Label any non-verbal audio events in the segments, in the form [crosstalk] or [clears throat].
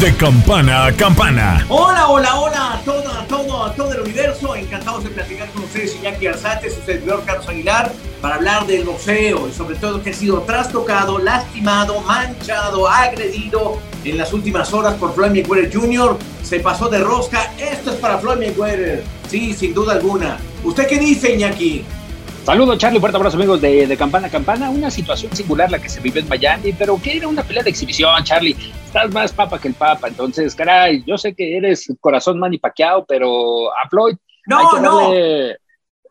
De campana a campana. Hola, hola, hola a todo, a todo, a todo el universo. Encantados de platicar con ustedes, Iñaki Arzate, su servidor Carlos Aguilar, para hablar del boxeo y sobre todo que ha sido trastocado, lastimado, manchado, agredido en las últimas horas por Floyd Mayweather Jr. Se pasó de rosca. Esto es para Floyd Mayweather. Sí, sin duda alguna. ¿Usted qué dice, Iñaki? Saludos, Charlie. Fuerte abrazo, amigos de, de, Campana a Campana. Una situación singular la que se vive en Miami, pero que era una pelea de exhibición, Charlie. Estás más papa que el papa. Entonces, caray, yo sé que eres corazón manipaqueado, pero a Floyd. No, hay que no. Darle,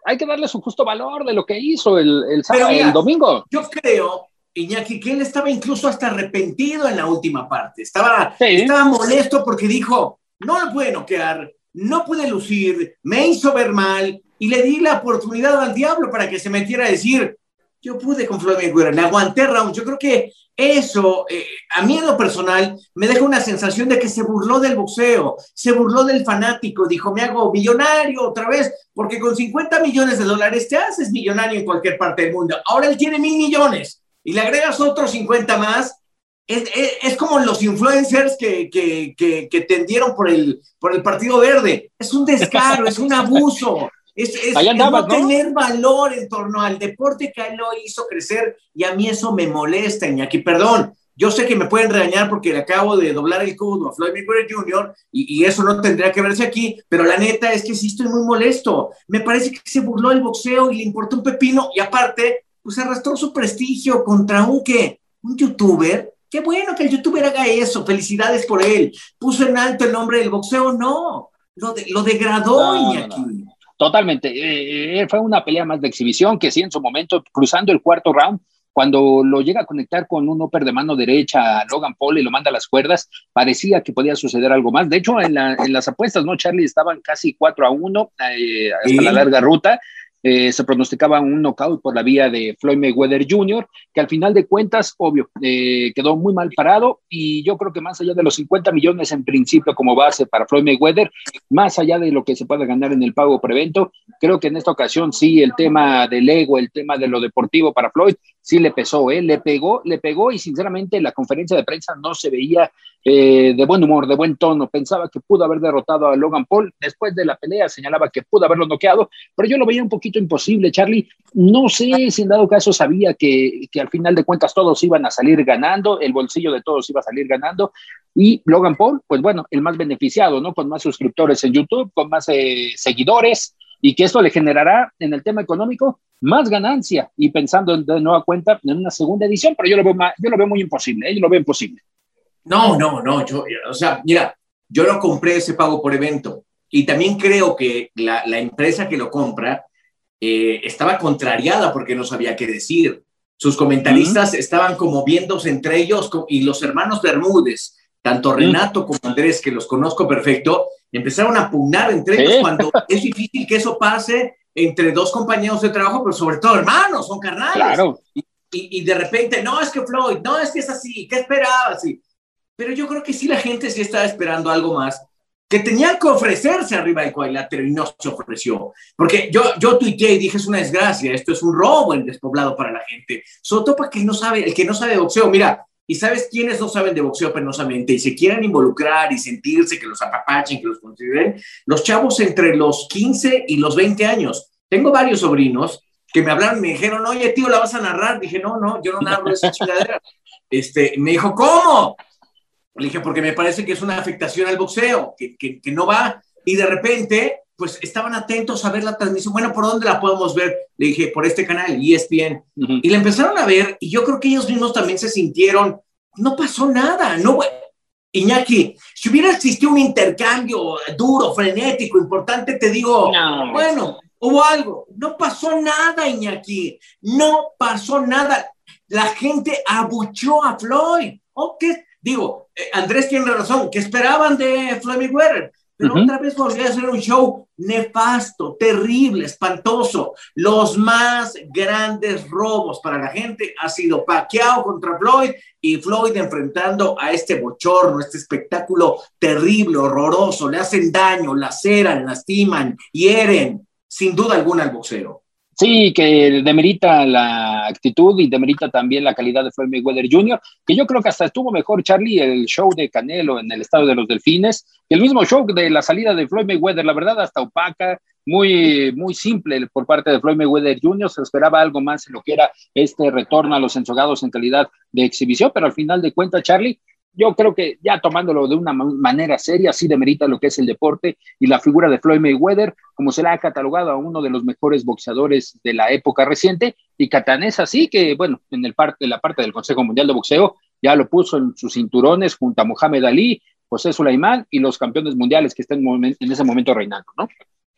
hay que darle su justo valor de lo que hizo el, el, sábado, mira, el domingo. Yo creo Iñaki, que él estaba incluso hasta arrepentido en la última parte. Estaba, sí. estaba molesto porque dijo, no lo puede noquear, no puede lucir, me hizo ver mal y le di la oportunidad al diablo para que se metiera a decir, yo pude con Floyd Mayweather, le aguanté round. Yo creo que eso, eh, a mí en lo personal, me deja una sensación de que se burló del boxeo, se burló del fanático, dijo, me hago millonario otra vez, porque con 50 millones de dólares te haces millonario en cualquier parte del mundo. Ahora él tiene mil millones y le agregas otros 50 más, es, es, es como los influencers que, que, que, que, tendieron por el, por el Partido Verde. Es un descaro, es un abuso. Es, es, andabas, es no, ¿no, tener valor en torno al deporte que a él lo hizo crecer y a mí eso me molesta, Iñaki. Perdón, yo sé que me pueden regañar porque le acabo de doblar el codo a Floyd Mayweather Jr. Y, y, eso no tendría que verse aquí, pero la neta es que sí estoy muy molesto. Me parece que se burló del boxeo y le importó un pepino y aparte pues arrastró su prestigio contra un que un youtuber. Qué bueno que el youtuber haga eso, felicidades por él. Puso en alto el nombre del boxeo, no, lo, de, lo degradó no, Iñaki. No. Totalmente, eh, fue una pelea más de exhibición que sí en su momento, cruzando el cuarto round, cuando lo llega a conectar con un upper de mano derecha a Logan Paul y lo manda a las cuerdas, parecía que podía suceder algo más. De hecho, en, la, en las apuestas, ¿no, Charlie? Estaban casi 4 a 1 eh, hasta sí. la larga ruta eh, se pronosticaba un knockout por la vía de Floyd Mayweather Jr., que al final de cuentas, obvio, eh, quedó muy mal parado y yo creo que más allá de los 50 millones en principio como base para Floyd Mayweather, más allá de lo que se pueda ganar en el pago prevento, creo que en esta ocasión sí el tema del ego, el tema de lo deportivo para Floyd, sí le pesó, ¿eh? le pegó, le pegó y sinceramente la conferencia de prensa no se veía eh, de buen humor, de buen tono. Pensaba que pudo haber derrotado a Logan Paul. Después de la pelea señalaba que pudo haberlo noqueado, pero yo lo veía un poquito imposible, Charlie. No sé si en dado caso sabía que, que al final de cuentas todos iban a salir ganando, el bolsillo de todos iba a salir ganando. Y Logan Paul, pues bueno, el más beneficiado, ¿no? Con más suscriptores en YouTube, con más eh, seguidores, y que esto le generará en el tema económico más ganancia y pensando de nueva cuenta en una segunda edición, pero yo lo veo, más, yo lo veo muy imposible, ¿eh? yo lo veo imposible. No, no, no, yo, o sea, mira, yo no compré ese pago por evento y también creo que la, la empresa que lo compra eh, estaba contrariada porque no sabía qué decir. Sus comentaristas uh -huh. estaban como viéndose entre ellos y los hermanos Bermúdez, tanto Renato uh -huh. como Andrés, que los conozco perfecto, empezaron a pugnar entre ellos ¿Eh? cuando [laughs] es difícil que eso pase entre dos compañeros de trabajo, pero sobre todo hermanos, son carnales. Claro. Y, y, y, de repente, no, es que Floyd, no, es que es así, ¿qué esperabas? Y, pero yo creo que sí la gente sí estaba esperando algo más, que tenían que ofrecerse arriba del cuadrilátero y no se ofreció. Porque yo, yo tuiteé y dije, es una desgracia, esto es un robo el despoblado para la gente. Sobre todo para que no sabe, el que no sabe boxeo. Mira, y sabes quiénes no saben de boxeo penosamente y se quieren involucrar y sentirse que los apapachen, que los consideren, los chavos entre los 15 y los 20 años. Tengo varios sobrinos que me hablaron, me dijeron, oye, tío, ¿la vas a narrar? Dije, no, no, yo no narro esa chingadera. [laughs] Este, me dijo, ¿cómo? Le dije, porque me parece que es una afectación al boxeo, que, que, que, no va. Y de repente, pues estaban atentos a ver la transmisión. Bueno, ¿por dónde la podemos ver? Le dije, por este canal, ESPN. Uh -huh. Y la empezaron a ver y yo creo que ellos mismos también se sintieron, no pasó nada, no, Iñaki, si hubiera existido un intercambio duro, frenético, importante, te digo, bueno, hubo algo. No pasó nada, Iñaki. No pasó nada. La gente abuchó a Floyd. ¿O qué? Digo, eh, Andrés tiene razón. ¿Qué esperaban de Floyd Mayweather? Pero otra vez volvió a hacer un show nefasto, terrible, espantoso. Los más grandes robos para la gente ha sido Pacquiao contra Floyd y Floyd enfrentando a este bochorno, este espectáculo terrible, horroroso. Le hacen daño, laceran, lastiman, hieren, sin duda alguna al boxeo. Sí, que demerita la actitud y demerita también la calidad de Floyd Mayweather Jr., que yo creo que hasta estuvo mejor, Charlie, el show de Canelo en el estado de los Delfines, que el mismo show de la salida de Floyd Mayweather, la verdad, hasta opaca, muy, muy simple por parte de Floyd Mayweather Jr., se esperaba algo más en lo que era este retorno a los ensogados en calidad de exhibición, pero al final de cuentas, Charlie, yo creo que ya tomándolo de una manera seria, sí demerita lo que es el deporte y la figura de Floyd Mayweather, como se le ha catalogado a uno de los mejores boxeadores de la época reciente, y Catanés así que, bueno, en el parte, la parte del Consejo Mundial de Boxeo ya lo puso en sus cinturones junto a Mohamed Ali, José Sulaimán y los campeones mundiales que están en ese momento reinando, ¿no?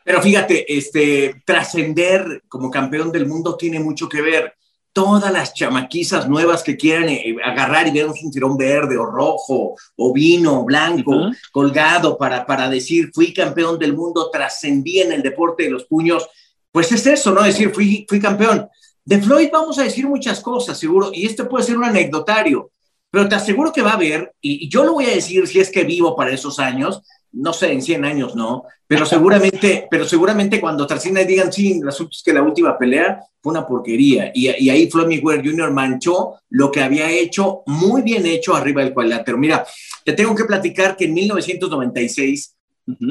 Pero fíjate, este, trascender como campeón del mundo tiene mucho que ver todas las chamaquizas nuevas que quieran eh, agarrar y ver un cinturón verde o rojo o vino blanco colgado para, para decir fui campeón del mundo, trascendí en el deporte de los puños, pues es eso, ¿no? Decir fui, fui campeón. De Floyd vamos a decir muchas cosas, seguro, y esto puede ser un anecdotario, pero te aseguro que va a haber, y yo lo voy a decir si es que vivo para esos años, no sé, en 100 años no, pero seguramente, [laughs] pero seguramente cuando trascienda y digan, sí, resulta que la última pelea fue una porquería. Y, y ahí Floyd Mayweather Jr. manchó lo que había hecho, muy bien hecho arriba del cuadrilátero. Mira, te tengo que platicar que en 1996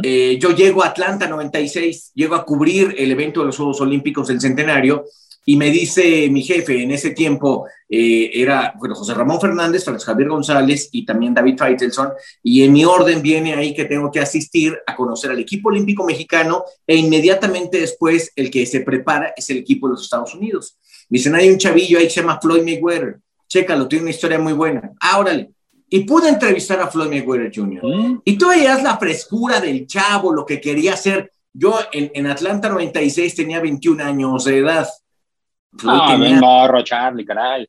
eh, yo llego a Atlanta 96, llego a cubrir el evento de los Juegos Olímpicos del Centenario y me dice mi jefe, en ese tiempo eh, era bueno, José Ramón Fernández, Francisco Javier González y también David Feitelson, y en mi orden viene ahí que tengo que asistir a conocer al equipo olímpico mexicano e inmediatamente después el que se prepara es el equipo de los Estados Unidos. Me dicen, hay un chavillo ahí que se llama Floyd Mayweather, chécalo, tiene una historia muy buena. Ah, órale. Y pude entrevistar a Floyd Mayweather Jr. Mm. Y tú veías la frescura del chavo, lo que quería hacer. Yo en, en Atlanta 96 tenía 21 años de edad Floyd ah, tenía, morro, Charlie, caray.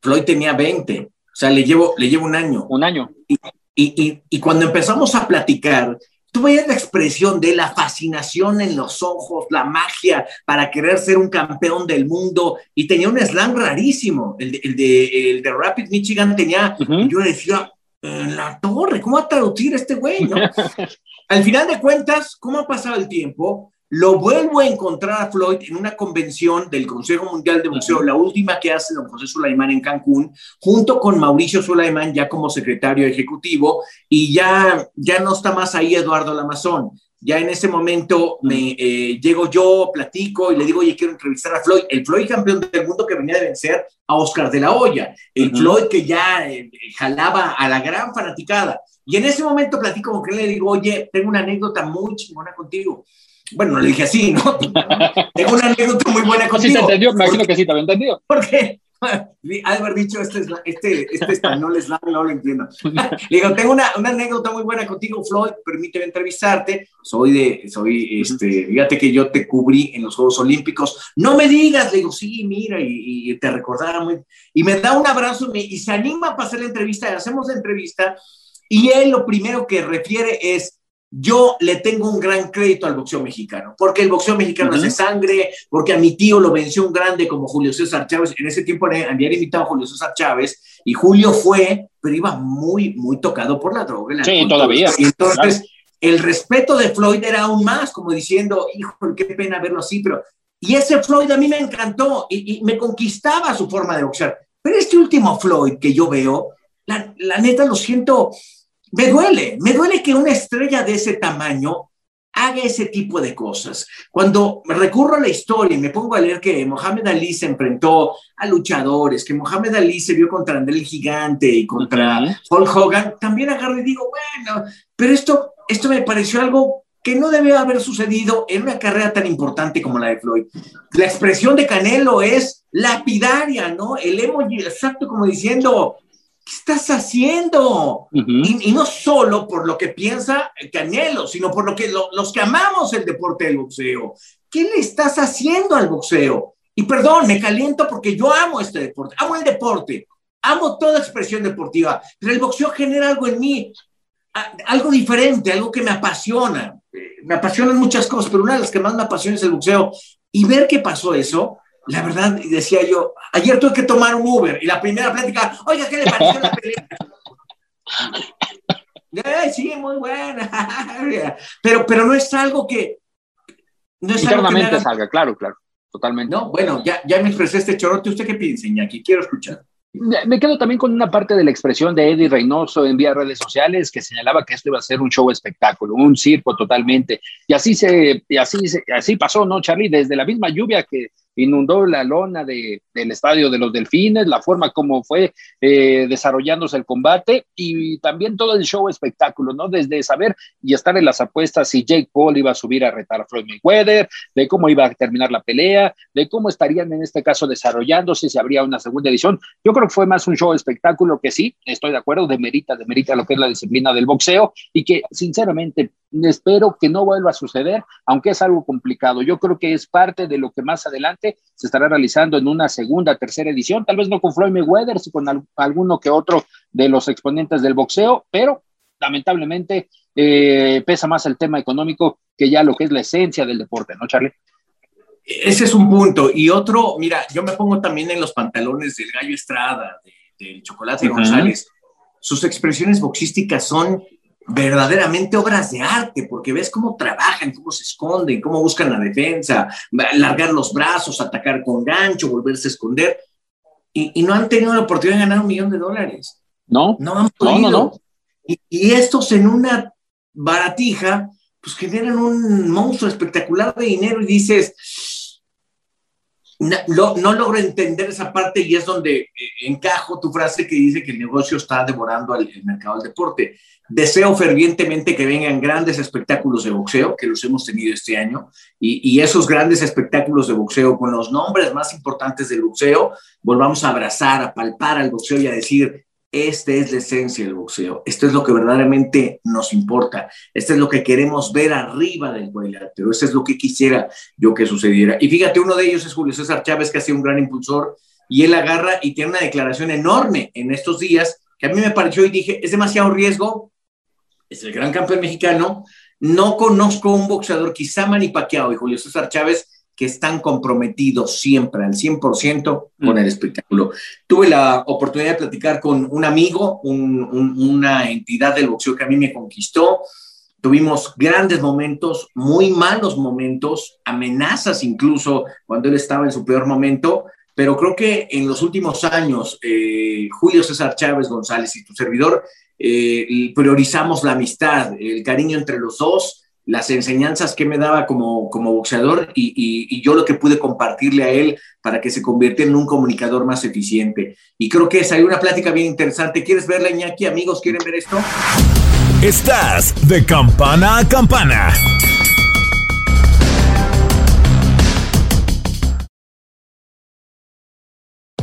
Floyd tenía 20, o sea, le llevo, le llevo un año. Un año. Y, y, y, cuando empezamos a platicar, tú veías la expresión de la fascinación en los ojos, la magia para querer ser un campeón del mundo, y tenía un slang rarísimo, el de, el de, el de Rapid Michigan tenía, yo decía, en la torre, ¿cómo va a traducir este güey? ¿no? [laughs] Al final de cuentas, ¿cómo ha pasado el tiempo? Lo vuelvo a encontrar a Floyd en una convención del Consejo Mundial de Boxeo, la última que hace don José Sulaimán en Cancún, junto con Mauricio Sulaimán ya como secretario ejecutivo, y ya, ya no está más ahí Eduardo Lamazón. Ya en ese momento me eh, llego yo, platico y le digo, oye, quiero entrevistar a Floyd, el Floyd campeón del mundo que venía de vencer a Oscar de la Hoya, el Floyd que ya eh, jalaba a la gran fanaticada. Y en ese momento platico con él, le digo, oye, tengo una anécdota muy chingona contigo bueno, le dije así, ¿no? [laughs] Tengo una anécdota muy buena contigo. Sí, te entendió, me imagino que sí, te había entendido. Porque [laughs] haber dicho este, este, este español es no lo entiendo. [laughs] Le digo, tengo una, una, anécdota muy buena contigo, Floyd, permíteme entrevistarte. Soy de, soy, este, fíjate que yo te cubrí en los Juegos Olímpicos. No me digas, le digo, sí, mira, y, y te recordaba muy. Y me da un abrazo y, se anima para hacer la entrevista, hacemos la entrevista. Y él lo primero que refiere es, yo le tengo un gran crédito al boxeo mexicano, porque el boxeo mexicano hace sangre, porque a mi tío lo venció un grande como Julio César Chávez. En ese tiempo había invitado a Julio César Chávez y Julio fue, pero iba muy, muy tocado por la droga. sí, todavía. Y entonces, el respeto de Floyd era aún más, como diciendo, hijo, qué pena verlo así, pero. Y ese Floyd a mí me encantó y, y me conquistaba su forma de boxear. Pero este último Floyd que yo veo, la, la neta lo siento me duele, me duele que una estrella de ese tamaño haga ese tipo de cosas. Cuando recurro a la historia y me pongo a leer que Mohamed Ali se enfrentó a luchadores, que Mohamed Ali se vio contra André el Gigante y contra Paul Hogan, también agarro y digo, bueno, pero esto, esto me pareció algo que no debe haber sucedido en una carrera tan importante como la de Floyd. La expresión de Canelo es lapidaria, ¿no? El emoji exacto como diciendo, ¿qué estás haciendo? y, no solo por lo que piensa Canelo, sino por lo que los que amamos el deporte del boxeo. ¿Qué le estás haciendo al boxeo? Y perdón, me caliento porque yo amo este deporte, amo el deporte, amo toda expresión deportiva, pero el boxeo genera algo en mí, algo diferente, algo que me apasiona. Eh, me apasionan muchas cosas, pero una de las que más me apasiona es el boxeo. Y ver qué pasó eso, la verdad, decía yo, ayer tuve que tomar un Uber y la primera plática, oiga, ¿qué le pareció la pelea? [laughs] sí, muy buena. [laughs] pero, pero no es algo que... No es Internamente salga, claro, claro, totalmente. No, bueno, ya, ya me expresé este chorote. ¿Usted qué piensa, Iñaki? Quiero escuchar. Me quedo también con una parte de la expresión de Eddie Reynoso en vía redes sociales que señalaba que esto iba a ser un show espectáculo, un circo totalmente. Y así se, y así, así pasó, ¿no, Charlie? Desde la misma lluvia que inundó la lona de, del estadio de los Delfines, la forma como fue eh, desarrollándose el combate y también todo el show espectáculo, ¿no? Desde saber y estar en las apuestas si Jake Paul iba a subir a retar a Floyd Mayweather, de cómo iba a terminar la pelea, de cómo estarían en este caso desarrollándose, si habría una segunda edición. Yo creo que fue más un show espectáculo que sí, estoy de acuerdo, demerita, demerita lo que es la disciplina del boxeo y que sinceramente espero que no vuelva a suceder, aunque es algo complicado. Yo creo que es parte de lo que más adelante se estará realizando en una segunda, tercera edición, tal vez no con Floyd Mayweather, sino con alguno que otro de los exponentes del boxeo, pero lamentablemente eh, pesa más el tema económico que ya lo que es la esencia del deporte, ¿no, Charlie? Ese es un punto. Y otro, mira, yo me pongo también en los pantalones del Gallo Estrada, del Chocolate González. Sus expresiones boxísticas son verdaderamente obras de arte, porque ves cómo trabajan, cómo se esconden, cómo buscan la defensa, largar los brazos, atacar con gancho, volverse a esconder, y, no han tenido la oportunidad de ganar un millón de dólares. No, no han podido. No, Y, y, estos en una baratija, pues generan un monstruo espectacular de dinero y dices, no, logro entender esa parte y es donde eh, encajo tu frase que dice que el negocio está devorando el mercado del deporte. Deseo fervientemente que vengan grandes espectáculos de boxeo, que los hemos tenido este año, y, esos grandes espectáculos de boxeo con los nombres más importantes del boxeo, volvamos a abrazar, a palpar al boxeo y a decir, esta es la esencia del boxeo. Esto es lo que verdaderamente nos importa. Esto es lo que queremos ver arriba del cuadrilátero. Esto es lo que quisiera yo que sucediera. Y fíjate, uno de ellos es Julio César Chávez, que ha sido un gran impulsor, y él agarra y tiene una declaración enorme en estos días que a mí me pareció y dije, es demasiado riesgo. Es el gran campeón mexicano. No conozco un boxeador, quizá Manny Pacquiao y Julio César Chávez, que están comprometidos siempre al 100% con mm. el espectáculo. Tuve la oportunidad de platicar con un amigo, una entidad del boxeo que a mí me conquistó. Tuvimos grandes momentos, muy malos momentos, amenazas incluso cuando él estaba en su peor momento, pero creo que en los últimos años, eh, Julio César Chávez González y tu servidor, eh, priorizamos la amistad, el cariño entre los dos, las enseñanzas que me daba como, como boxeador y, y, yo lo que pude compartirle a él para que se convirtiera en un comunicador más eficiente. Y creo que salió una plática bien interesante. ¿Quieres verla, Iñaki? Amigos, ¿quieren ver esto? Estás de campana a campana.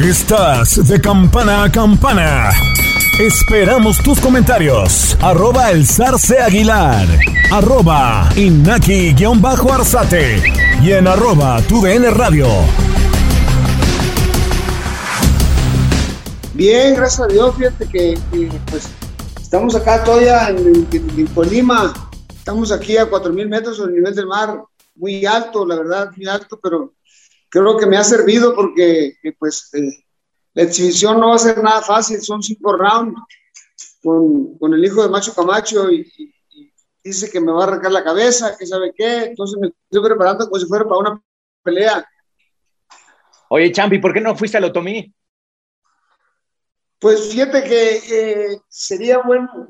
Estás de campana a campana. Esperamos tus comentarios. Arroba el zarce aguilar. Arroba inaki-arzate. Y en arroba tu radio. Bien, gracias a Dios. Fíjate que, pues estamos acá todavía en, en, Colima. Estamos aquí a 4.000 metros sobre el nivel del mar. Muy alto, la verdad, muy alto, pero creo que me ha servido porque pues eh, la exhibición no va a ser nada fácil, son cinco rounds con, con el hijo de Macho Camacho y, dice que me va a arrancar la cabeza, que sabe qué, entonces me estoy preparando como si fuera para una pelea. Oye, Champi, ¿por qué no fuiste al Otomí? Pues fíjate que eh, sería bueno.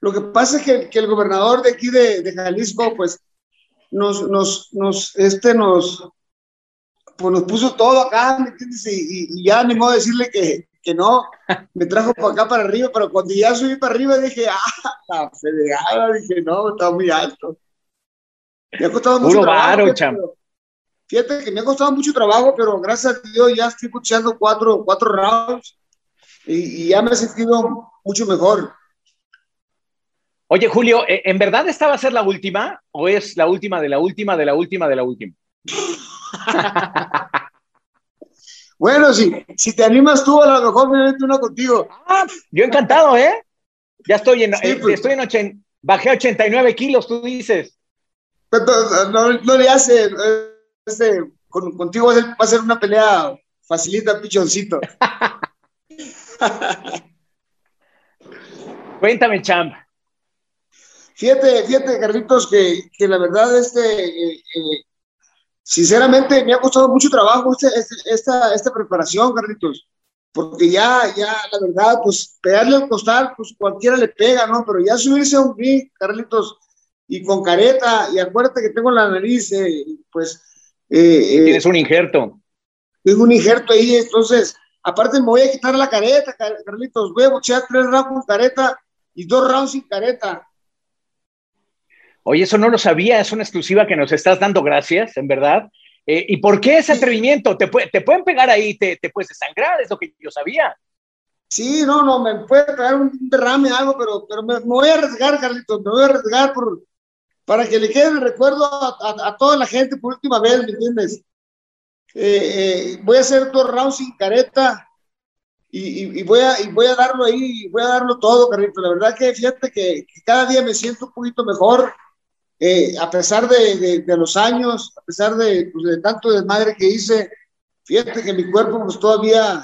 Lo que pasa es que, que el gobernador de aquí de, de Jalisco, pues, nos, nos, nos, este, nos, pues nos puso todo acá, ¿me entiendes? Y, ya ni modo de decirle que, que no, me trajo para acá para arriba, pero cuando ya subí para arriba dije, ah, la fregada, dije, no, está muy alto. Me ha costado mucho trabajo. fíjate, que me ha costado mucho trabajo, pero gracias a Dios ya estoy escuchando cuatro, cuatro rounds y, y ya me he sentido mucho mejor. Oye, Julio, ¿en verdad esta va a ser la última o es la última de la última de la última de la última? [laughs] bueno, si, si te animas tú, a lo mejor me meto uno contigo. Ah, yo encantado, ¿eh? Ya estoy en, eh, pues. estoy en bajé 89 kilos, tú dices. Pues, no, le hace, este, contigo va a ser una pelea facilita, pichoncito. [laughs] Cuéntame, champ. Fíjate, fíjate, Carlitos, que, que la verdad, este, eh, eh, sinceramente me ha costado mucho trabajo este, este, esta, esta preparación, Carlitos, porque ya, ya, la verdad, pues pegarle al costal, pues cualquiera le pega, ¿no? Pero ya subirse a un ring, Carlitos, y con careta, y acuérdate que tengo la nariz, eh, pues... Eh, eh, Tienes un injerto. Tengo un injerto ahí, entonces, aparte me voy a quitar la careta, Carlitos, voy a boxear tres rounds con careta y dos rounds sin careta. Oye, eso no lo sabía, es una exclusiva que nos estás dando, gracias, en verdad. Eh, ¿Y por qué ese atrevimiento? ¿Te, te pueden pegar ahí, te, te puedes desangrar, es lo que yo sabía. Sí, no, no, me puede pegar un derrame, algo, pero, pero me, voy a arriesgar, Carlitos, me voy a arriesgar por, para que le quede el recuerdo a, toda la gente por última vez, ¿me entiendes? Eh, eh, voy a hacer dos rounds sin careta y, y, voy a, y voy a darlo ahí, voy a darlo todo, Carlitos. La verdad que fíjate que, que cada día me siento un poquito mejor eh, a pesar de, los años, a pesar de, pues, de tanto desmadre que hice, fíjate que mi cuerpo pues todavía,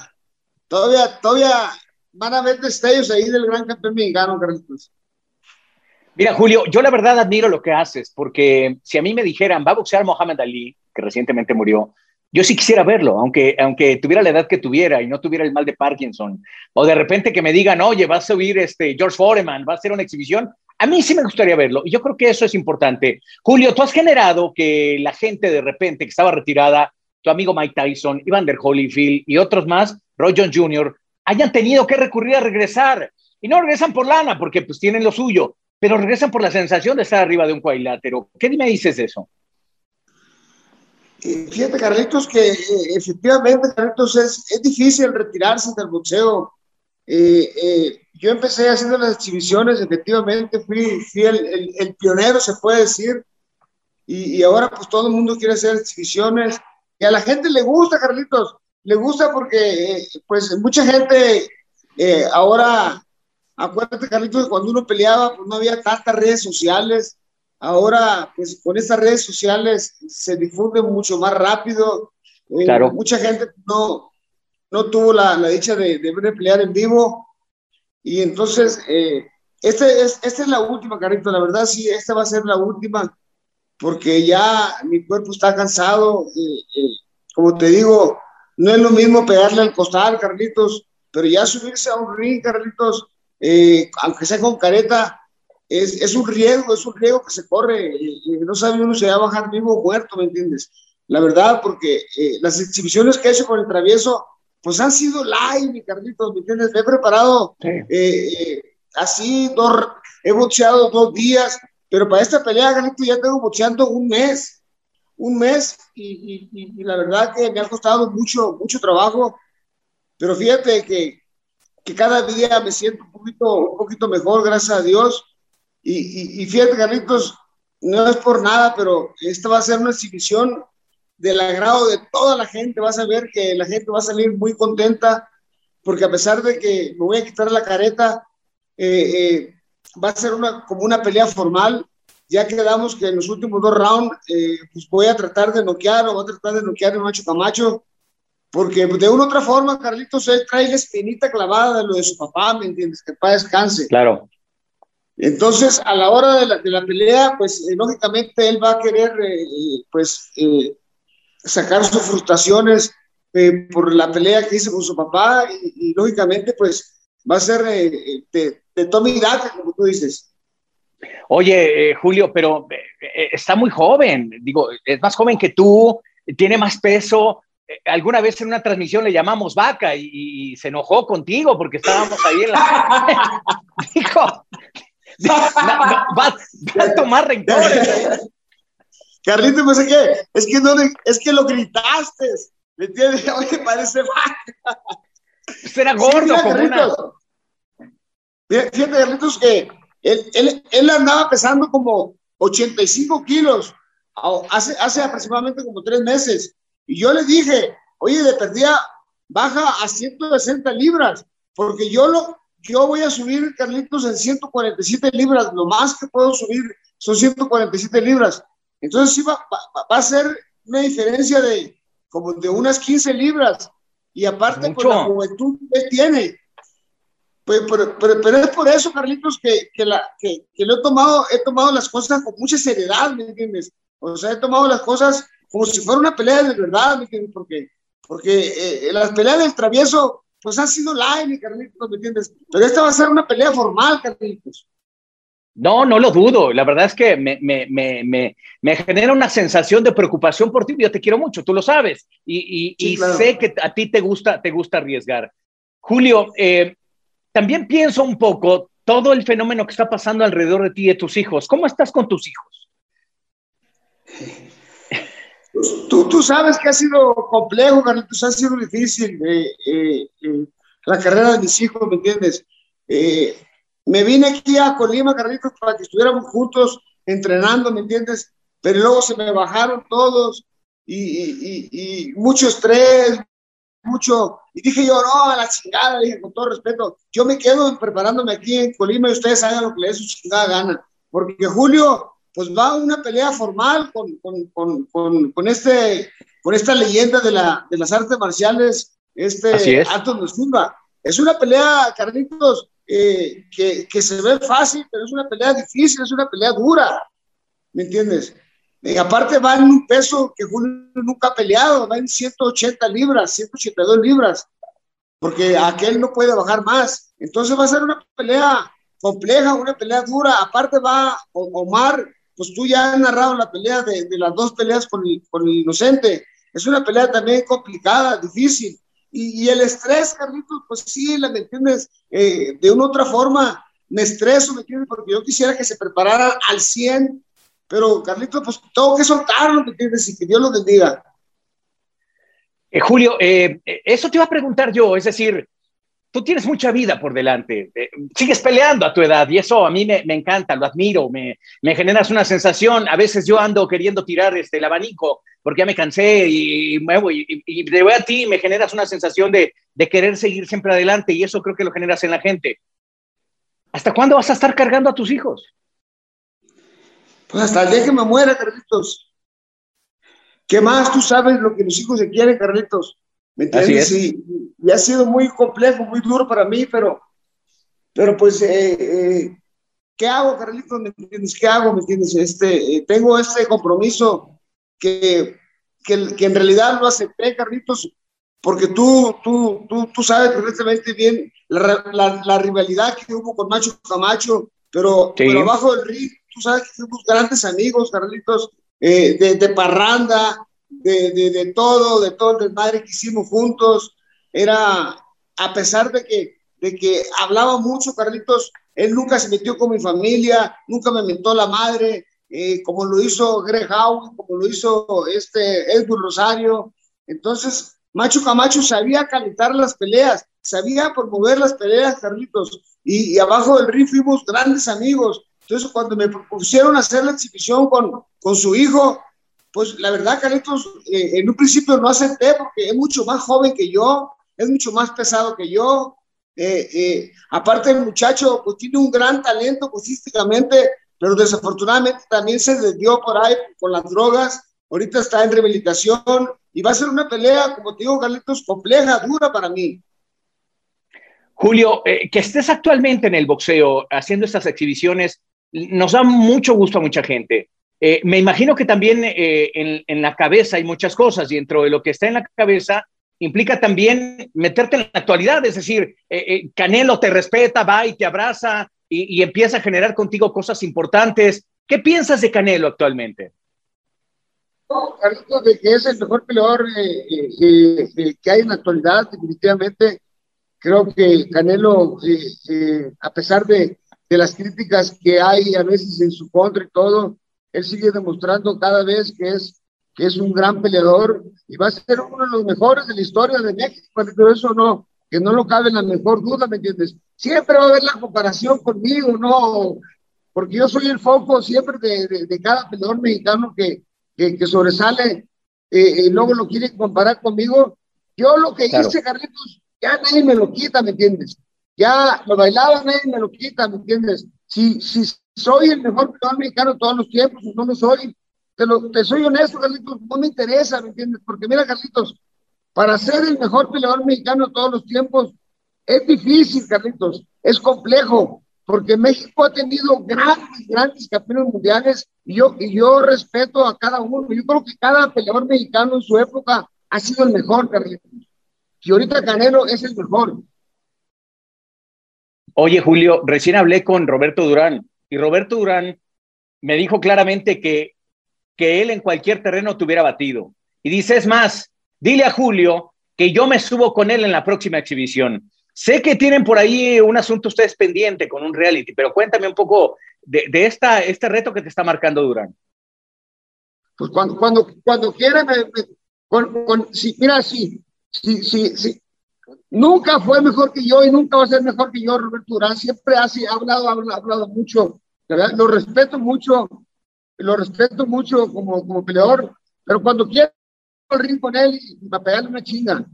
todavía, todavía van a ver destellos ahí del gran campeón mexicano, Carlitos. Mira, Julio, yo la verdad admiro lo que haces, porque si a mí me dijeran, va a boxear Mohamed Ali, que recientemente murió, yo sí quisiera verlo, aunque, aunque tuviera la edad que tuviera y no tuviera el mal de Parkinson, o de repente que me digan, oye, va a subir este George Foreman, va a hacer una exhibición, a mí sí me gustaría verlo y yo creo que eso es importante. Julio, tú has generado que la gente de repente que estaba retirada, tu amigo Mike Tyson, Evander Holyfield y otros más, Roy Jones Jr., hayan tenido que recurrir a regresar. Y no regresan por lana, porque pues tienen lo suyo, pero regresan por la sensación de estar arriba de un cuadrilátero. ¿Qué me dices de eso? Eh, fíjate, Carlitos, que eh, efectivamente, Carlitos, es, es difícil retirarse del boxeo. Eh, yo empecé haciendo las exhibiciones, efectivamente, fui, fui el, el, pionero, se puede decir, y, y, ahora pues todo el mundo quiere hacer exhibiciones, y a la gente le gusta, Carlitos, le gusta porque eh, pues mucha gente eh, ahora, acuérdate, Carlitos, que cuando uno peleaba, pues no había tantas redes sociales, ahora pues con estas redes sociales se difunde mucho más rápido, eh, claro. mucha gente no, no tuvo la, la dicha de, de pelear en vivo, y entonces, eh, este es, esta es la última, Carito, la verdad sí, esta va a ser la última, porque ya mi cuerpo está cansado. como te digo, no es lo mismo pegarle al costal, Carlitos, pero ya subirse a un ring, Carlitos, eh, aunque sea con careta, es, es, un riesgo, es un riesgo que se corre, y no sabe uno si va a bajar vivo o muerto, ¿me entiendes? la verdad, porque eh, las exhibiciones que he hecho con el travieso, pues han sido live, mi Carlitos, ¿me entiendes? Me he preparado eh, eh, así, dos, he boxeado dos días, pero para esta pelea, Carlitos, ya tengo boxeando un mes, un mes, y, y, la verdad que me ha costado mucho, mucho trabajo, pero fíjate que, que cada día me siento un poquito, un poquito mejor, gracias a Dios, y, y fíjate, Carlitos, no es por nada, pero esta va a ser una exhibición del agrado de toda la gente. Vas a ver que la gente va a salir muy contenta, porque a pesar de que me voy a quitar la careta, eh, eh, va a ser una, como una pelea formal. Ya quedamos que en los últimos dos rounds, eh, pues voy a tratar de noquear o voy a tratar de noquear a Macho Camacho, porque de una u otra forma, Carlitos, él trae la espinita clavada de lo de su papá, ¿me entiendes? Que para descanse. Claro. Entonces, a la hora de la, de la pelea, pues lógicamente él va a querer, pues, sacar sus frustraciones eh, por la pelea que hizo con su papá y, lógicamente pues va a ser eh, de, de Tommy como tú dices. Oye, eh, Julio, pero está muy joven, digo, es más joven que tú, tiene más peso. Alguna vez en una transmisión le llamamos vaca y, se enojó contigo porque estábamos ahí en la... [laughs] Dijo, [laughs] va, a tomar rencores. Carlito, pues es que, es que, no es que lo gritaste, ¿me entiendes? [laughs] Oye, parece mal. Será gordo, sí, como una... Fíjate, Carlitos, que él, él, él, andaba pesando como 85 kilos hace, hace aproximadamente como tres meses. Y yo le dije, oye, de perdida, baja a 160 libras, porque yo, lo, yo voy a subir, Carlitos, en 147 libras. Lo más que puedo subir son 147 libras. Entonces sí va, a ser una diferencia de como de unas 15 libras. Y aparte, pues, la juventud que tiene. Pues, pero, es por eso, Carlitos, que, que, la, que, que lo he tomado, he tomado las cosas con mucha seriedad, ¿me entiendes? O sea, he tomado las cosas como si fuera una pelea de verdad, ¿me entiendes? Porque, porque eh, las peleas del travieso, pues han sido live, Carlitos, ¿me entiendes? Pero esta va a ser una pelea formal, Carlitos. No, no lo dudo. La verdad es que me, me, me, me, genera una sensación de preocupación por ti. Yo te quiero mucho, tú lo sabes. Y, y, sé que a ti te gusta, te gusta arriesgar. Julio, eh, también pienso un poco todo el fenómeno que está pasando alrededor de ti y de tus hijos. ¿Cómo estás con tus hijos? Pues, tú, tú sabes que ha sido complejo, Carlitos, ha sido difícil eh, eh, la carrera de mis hijos, ¿me entiendes? Me vine aquí a Colima, Carlitos, para que estuviéramos juntos entrenando, ¿me entiendes? Pero luego se me bajaron todos y, y, mucho estrés, mucho. Y dije yo, no, a la chingada, dije con todo respeto, yo me quedo preparándome aquí en Colima y ustedes hagan lo que les su chingada gana. Porque Julio, pues va a una pelea formal con, con, con, con, este, con esta leyenda de, la, de las artes marciales, este Anton Silva. Es una pelea, Carlitos, que, que, se ve fácil, pero es una pelea difícil, es una pelea dura, ¿me entiendes? Y aparte va en un peso que nunca ha peleado, va en 180 libras, 182 libras, porque aquel no puede bajar más. Entonces va a ser una pelea compleja, una pelea dura. Aparte va Omar, pues tú ya has narrado la pelea de, de las dos peleas con el, con el inocente. Es una pelea también complicada, difícil. Y, el estrés, Carlitos, pues sí, ¿me entiendes? Eh, de una otra forma, me estreso, ¿me entiendes? Porque yo quisiera que se preparara al 100, pero Carlitos, pues tengo que soltarlo, ¿me entiendes? Y que Dios lo bendiga. Eh, Julio, eh, eso te iba a preguntar yo, es decir, tú tienes mucha vida por delante, eh, sigues peleando a tu edad y eso a mí me, me encanta, lo admiro, me, me, generas una sensación, a veces yo ando queriendo tirar este, el abanico porque ya me cansé y, y, y, de a ti me generas una sensación de, de, querer seguir siempre adelante y eso creo que lo generas en la gente. ¿Hasta cuándo vas a estar cargando a tus hijos? Pues hasta el día que me muera, Carlitos. ¿Qué más tú sabes lo que los hijos se quieren, Carlitos? ¿Me entiendes? Y, ha sido muy complejo, muy duro para mí, pero, pero pues, eh, eh, ¿qué hago, Carlitos? ¿Me entiendes? ¿Qué hago? ¿Me entiendes? Este, eh, tengo este compromiso que, que, que, en realidad lo acepté, Carlitos, porque tú, tú, tú, tú sabes perfectamente bien la, la, la, rivalidad que hubo con Macho Camacho, pero, pero abajo del ring, tú sabes que fuimos grandes amigos, Carlitos, de, de parranda, de, de, de todo, de todo el desmadre que hicimos juntos. Era, a pesar de que, de que hablaba mucho, Carlitos, él nunca se metió con mi familia, nunca me mentó la madre, eh, como lo hizo Greg Howe, como lo hizo este Edwin Rosario. Entonces, Macho Camacho sabía calentar las peleas, sabía promover las peleas, Carlitos, y, abajo del ring fuimos grandes amigos. Entonces, cuando me propusieron hacer la exhibición con, con su hijo, pues la verdad, Carlitos, eh, en un principio no acepté porque es mucho más joven que yo, es mucho más pesado que yo. Eh, eh, aparte, el muchacho pues, tiene un gran talento posísticamente, pero desafortunadamente también se desvió por ahí con las drogas. Ahorita está en rehabilitación y va a ser una pelea, como te digo, Carlitos, compleja, dura para mí. Julio, que estés actualmente en el boxeo haciendo estas exhibiciones nos da mucho gusto a mucha gente. Eh, me imagino que también eh, en, la cabeza hay muchas cosas y dentro de lo que está en la cabeza implica también meterte en la actualidad, es decir, Canelo te respeta, va y te abraza y, y, empieza a generar contigo cosas importantes. ¿Qué piensas de Canelo actualmente? Carlitos, de que es el mejor peleador que hay en la actualidad, definitivamente Creo que Canelo, eh, eh, a pesar de, de, las críticas que hay a veces en su contra y todo, él sigue demostrando cada vez que es, que es un gran peleador y va a ser uno de los mejores de la historia de México. Pero eso no, que no lo cabe en la mejor duda, ¿me entiendes? Siempre va a haber la comparación conmigo, ¿no? Porque yo soy el foco siempre de, de, cada peleador mexicano que, que, que sobresale eh, y luego lo quiere comparar conmigo. Yo lo que hice, Carlitos, ya nadie me lo quita, ¿me entiendes? Ya lo bailaba, nadie me lo quita, ¿me entiendes? Si, si soy el mejor peleador mexicano de todos los tiempos, no lo soy, te, lo, te soy honesto, Carlitos, no me interesa, ¿me entiendes? Porque mira, Carlitos, para ser el mejor peleador mexicano de todos los tiempos, es difícil, Carlitos, es complejo, porque México ha tenido grandes, grandes campeones mundiales y yo, y yo respeto a cada uno. Yo creo que cada peleador mexicano en su época ha sido el mejor, Carlitos. Y ahorita Canelo es el mejor. Oye, Julio, recién hablé con Roberto Durán y Roberto Durán me dijo claramente que, que él en cualquier terreno te hubiera batido. Y dice, es más, dile a Julio que yo me subo con él en la próxima exhibición. Sé que tienen por ahí un asunto ustedes pendiente con un reality, pero cuéntame un poco de, de esta, este reto que te está marcando Durán. Pues cuando, cuando, cuando quiera, con, con, si, mira, sí, sí, sí. Nunca fue mejor que yo y nunca va a ser mejor que yo, Roberto Durán. Siempre ha, ha hablado, ha hablado mucho. ¿Verdad? Lo respeto mucho, lo respeto mucho como, como peleador, pero cuando quiero el ring con él y va a pegarle una chinga.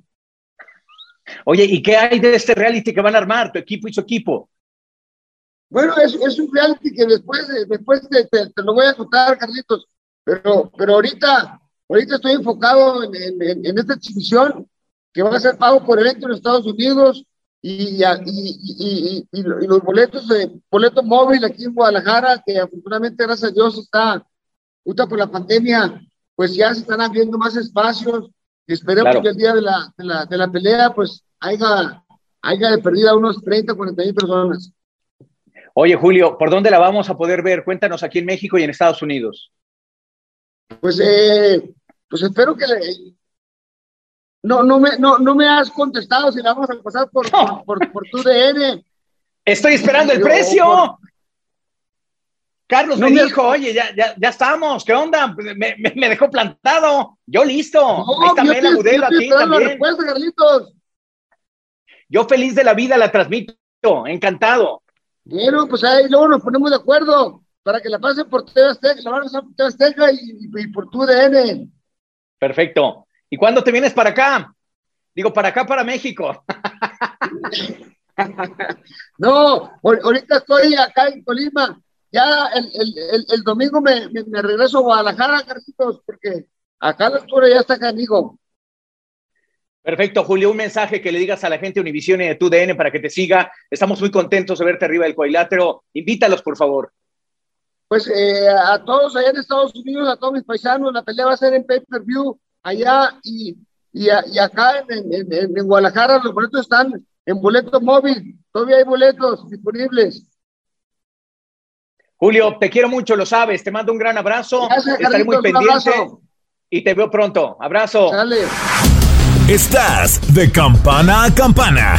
Oye, ¿y qué hay de este reality que van a armar, tu equipo y su equipo? Bueno, es, es un reality que después, después te, te, lo voy a contar, Carlitos, pero, pero ahorita, ahorita estoy enfocado en, en, en esta exhibición que va a ser pago por evento en Estados Unidos y, y, y, los boletos de boleto móvil aquí en Guadalajara, que afortunadamente, gracias a Dios, está, justo por la pandemia, pues ya se están abriendo más espacios. Y esperemos que el día de la, de la, de la pelea, pues haya, haya de perdida unos 30, 40 mil personas. Oye, Julio, ¿por dónde la vamos a poder ver? Cuéntanos aquí en México y en Estados Unidos. Pues, eh, pues espero que, no, no, me, no, no me has contestado si la vamos a pasar por, por, por, tu DN. Estoy esperando el precio. Carlos me, dijo, oye, ya, ya, ya, estamos, ¿qué onda? Me, me, dejó plantado. Yo listo. Ahí está Mela Budelo aquí también. Yo feliz de la vida la transmito, encantado. Bueno, pues ahí luego nos ponemos de acuerdo para que la pasen por TV Azteca, la van a pasar por TV Azteca y, y por tu DN. Perfecto. ¿Y cuándo te vienes para acá? Digo, para acá, para México. [laughs] no, ahorita estoy acá en Colima. Ya el, el, el, domingo me, me, regreso a Guadalajara, Carlitos, porque acá la altura ya está canigo. Perfecto, Julio. Un mensaje que le digas a la gente Univision y de tu DN para que te siga. Estamos muy contentos de verte arriba del cuadrilátero. Invítalos, por favor. Pues eh, a todos allá en Estados Unidos, a todos mis paisanos, la pelea va a ser en pay-per-view allá y, y, y acá en, en, en, Guadalajara los boletos están en boleto móvil, todavía hay boletos disponibles. Julio, te quiero mucho, lo sabes, te mando un gran abrazo, Gracias, estaré muy pendiente. y te veo pronto. Abrazo. Dale. Estás de campana a campana.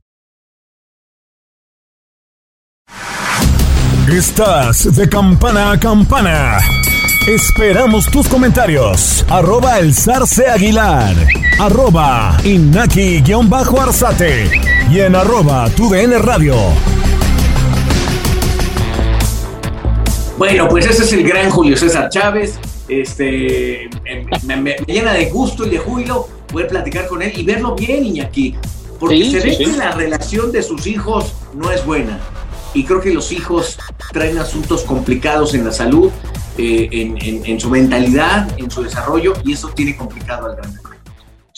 Estás de campana a campana. Esperamos tus comentarios. Arroba el zarce aguilar. Arroba inaki-arzate. Y en arroba tu DN radio. Bueno, pues ese es el gran Julio César Chávez. Este, me, me- me llena de gusto y de júbilo poder platicar con él y verlo bien, Iñaki. Porque Sí, se sí, ve sí. que la relación de sus hijos no es buena. Y creo que los hijos traen asuntos complicados en la salud, eh, en, su mentalidad, en su desarrollo, y eso tiene complicado al gran.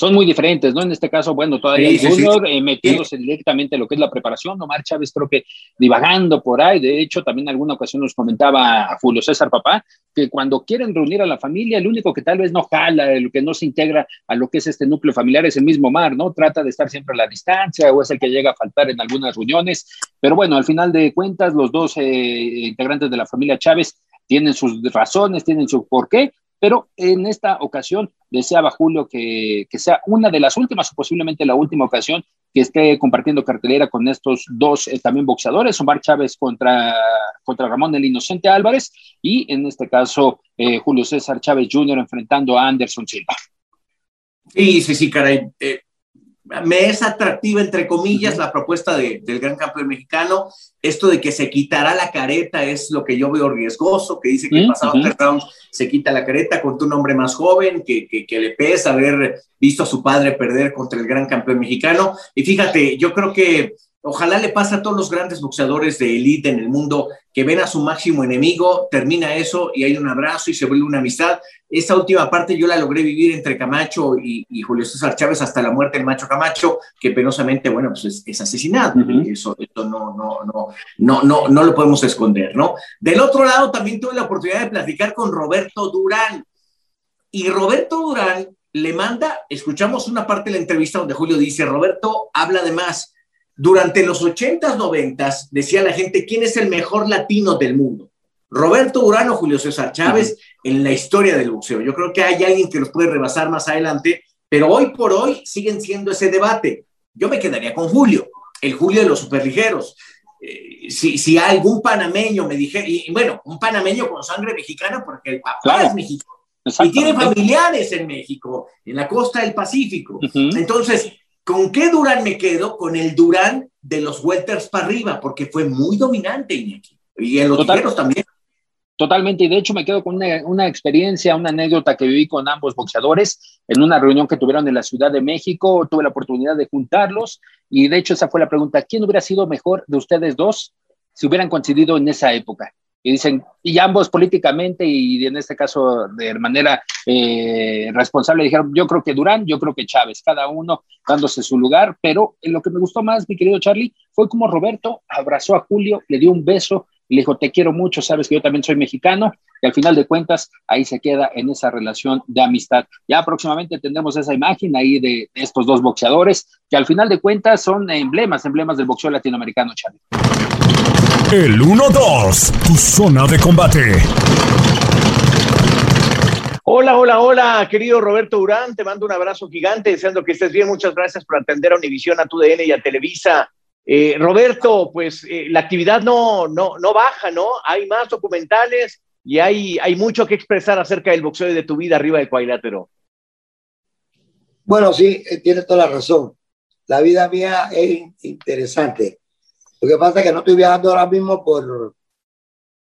Son muy diferentes, ¿no? En este caso, bueno, todavía Sí, el sí, sí. Junior eh, metiéndose directamente en lo que es la preparación, Omar Chávez creo que divagando por ahí, de hecho también en alguna ocasión nos comentaba a Julio César Papá, que cuando quieren reunir a la familia, el único que tal vez no jala, el que no se integra a lo que es este núcleo familiar es el mismo Omar, ¿no? Trata de estar siempre a la distancia o es el que llega a faltar en algunas reuniones, pero bueno, al final de cuentas, los dos eh, integrantes de la familia Chávez tienen sus razones, tienen su porqué, pero en esta ocasión deseaba Julio que, que sea una de las últimas o posiblemente la última ocasión que esté compartiendo cartelera con estos dos eh, también boxeadores, Omar Chávez contra, contra Ramón el Inocente Álvarez y en este caso eh, Julio César Chávez Jr. enfrentando a Anderson Silva. Sí, sí, sí, caray. Eh, me es atractiva, entre comillas, la propuesta de- del gran campeón mexicano. Esto de que se quitará la careta es lo que yo veo riesgoso, que dice que Mm, pasado ujú. tres rounds se quita la careta contra un hombre más joven, que, que, que le pesa haber visto a su padre perder contra el gran campeón mexicano. Y fíjate, yo creo que ojalá le pase a todos los grandes boxeadores de élite en el mundo que ven a su máximo enemigo, termina eso y hay un abrazo y se vuelve una amistad. Esa última parte yo la logré vivir entre Camacho y, y Julio César Chávez hasta la muerte del macho Camacho, que penosamente, bueno, pues es, es asesinado. Eso, eso no, no, no, no, no, no lo podemos esconder, ¿no? Del otro lado, también tuve la oportunidad de platicar con Roberto Durán. Y Roberto Durán le manda, escuchamos una parte de la entrevista donde Julio dice, Roberto habla de más. Durante los 80s, 90s, decía la gente, ¿quién es el mejor latino del mundo? Roberto Durán o Julio César Chávez en la historia del boxeo. Yo creo que hay alguien que los puede rebasar más adelante, pero hoy por hoy siguen siendo ese debate. Yo me quedaría con Julio, el Julio de los superligeros. Eh, si, si algún panameño me dijera, y, bueno, un panameño con sangre mexicana, porque el papá Claro. es mexicano y tiene familiares en México, en la costa del Pacífico. Entonces, ¿con qué Durán me quedo? Con el Durán de los welters para arriba, porque fue muy dominante, Iñaki. Y en los Total. también. Totalmente, y de hecho me quedo con una, una experiencia, una anécdota que viví con ambos boxeadores en una reunión que tuvieron en la Ciudad de México, tuve la oportunidad de juntarlos y de hecho esa fue la pregunta, ¿quién hubiera sido mejor de ustedes dos si hubieran coincidido en esa época? Y dicen, y ambos políticamente y en este caso de manera eh, responsable dijeron, yo creo que Durán, yo creo que Chávez, cada uno dándose su lugar, pero lo que me gustó más, mi querido Charlie, fue como Roberto abrazó a Julio, le dio un beso, le dijo, te quiero mucho, sabes que yo también soy mexicano, y al final de cuentas, ahí se queda en esa relación de amistad. Ya próximamente tendremos esa imagen ahí de, de estos dos boxeadores, que al final de cuentas son emblemas, emblemas del boxeo latinoamericano, Charlie. El 1-2, tu zona de combate. Hola, hola, hola, querido Roberto Durán, te mando un abrazo gigante, deseando que estés bien. Muchas gracias por atender a Univisión, a TUDN y a Televisa. Eh, Roberto, pues eh, la actividad no, no, no baja, ¿no? Hay más documentales y hay, hay mucho que expresar acerca del boxeo y de tu vida arriba del cuadrilátero. Bueno, sí, eh, tienes toda la razón. La vida mía es interesante. Lo que pasa es que no estoy viajando ahora mismo por,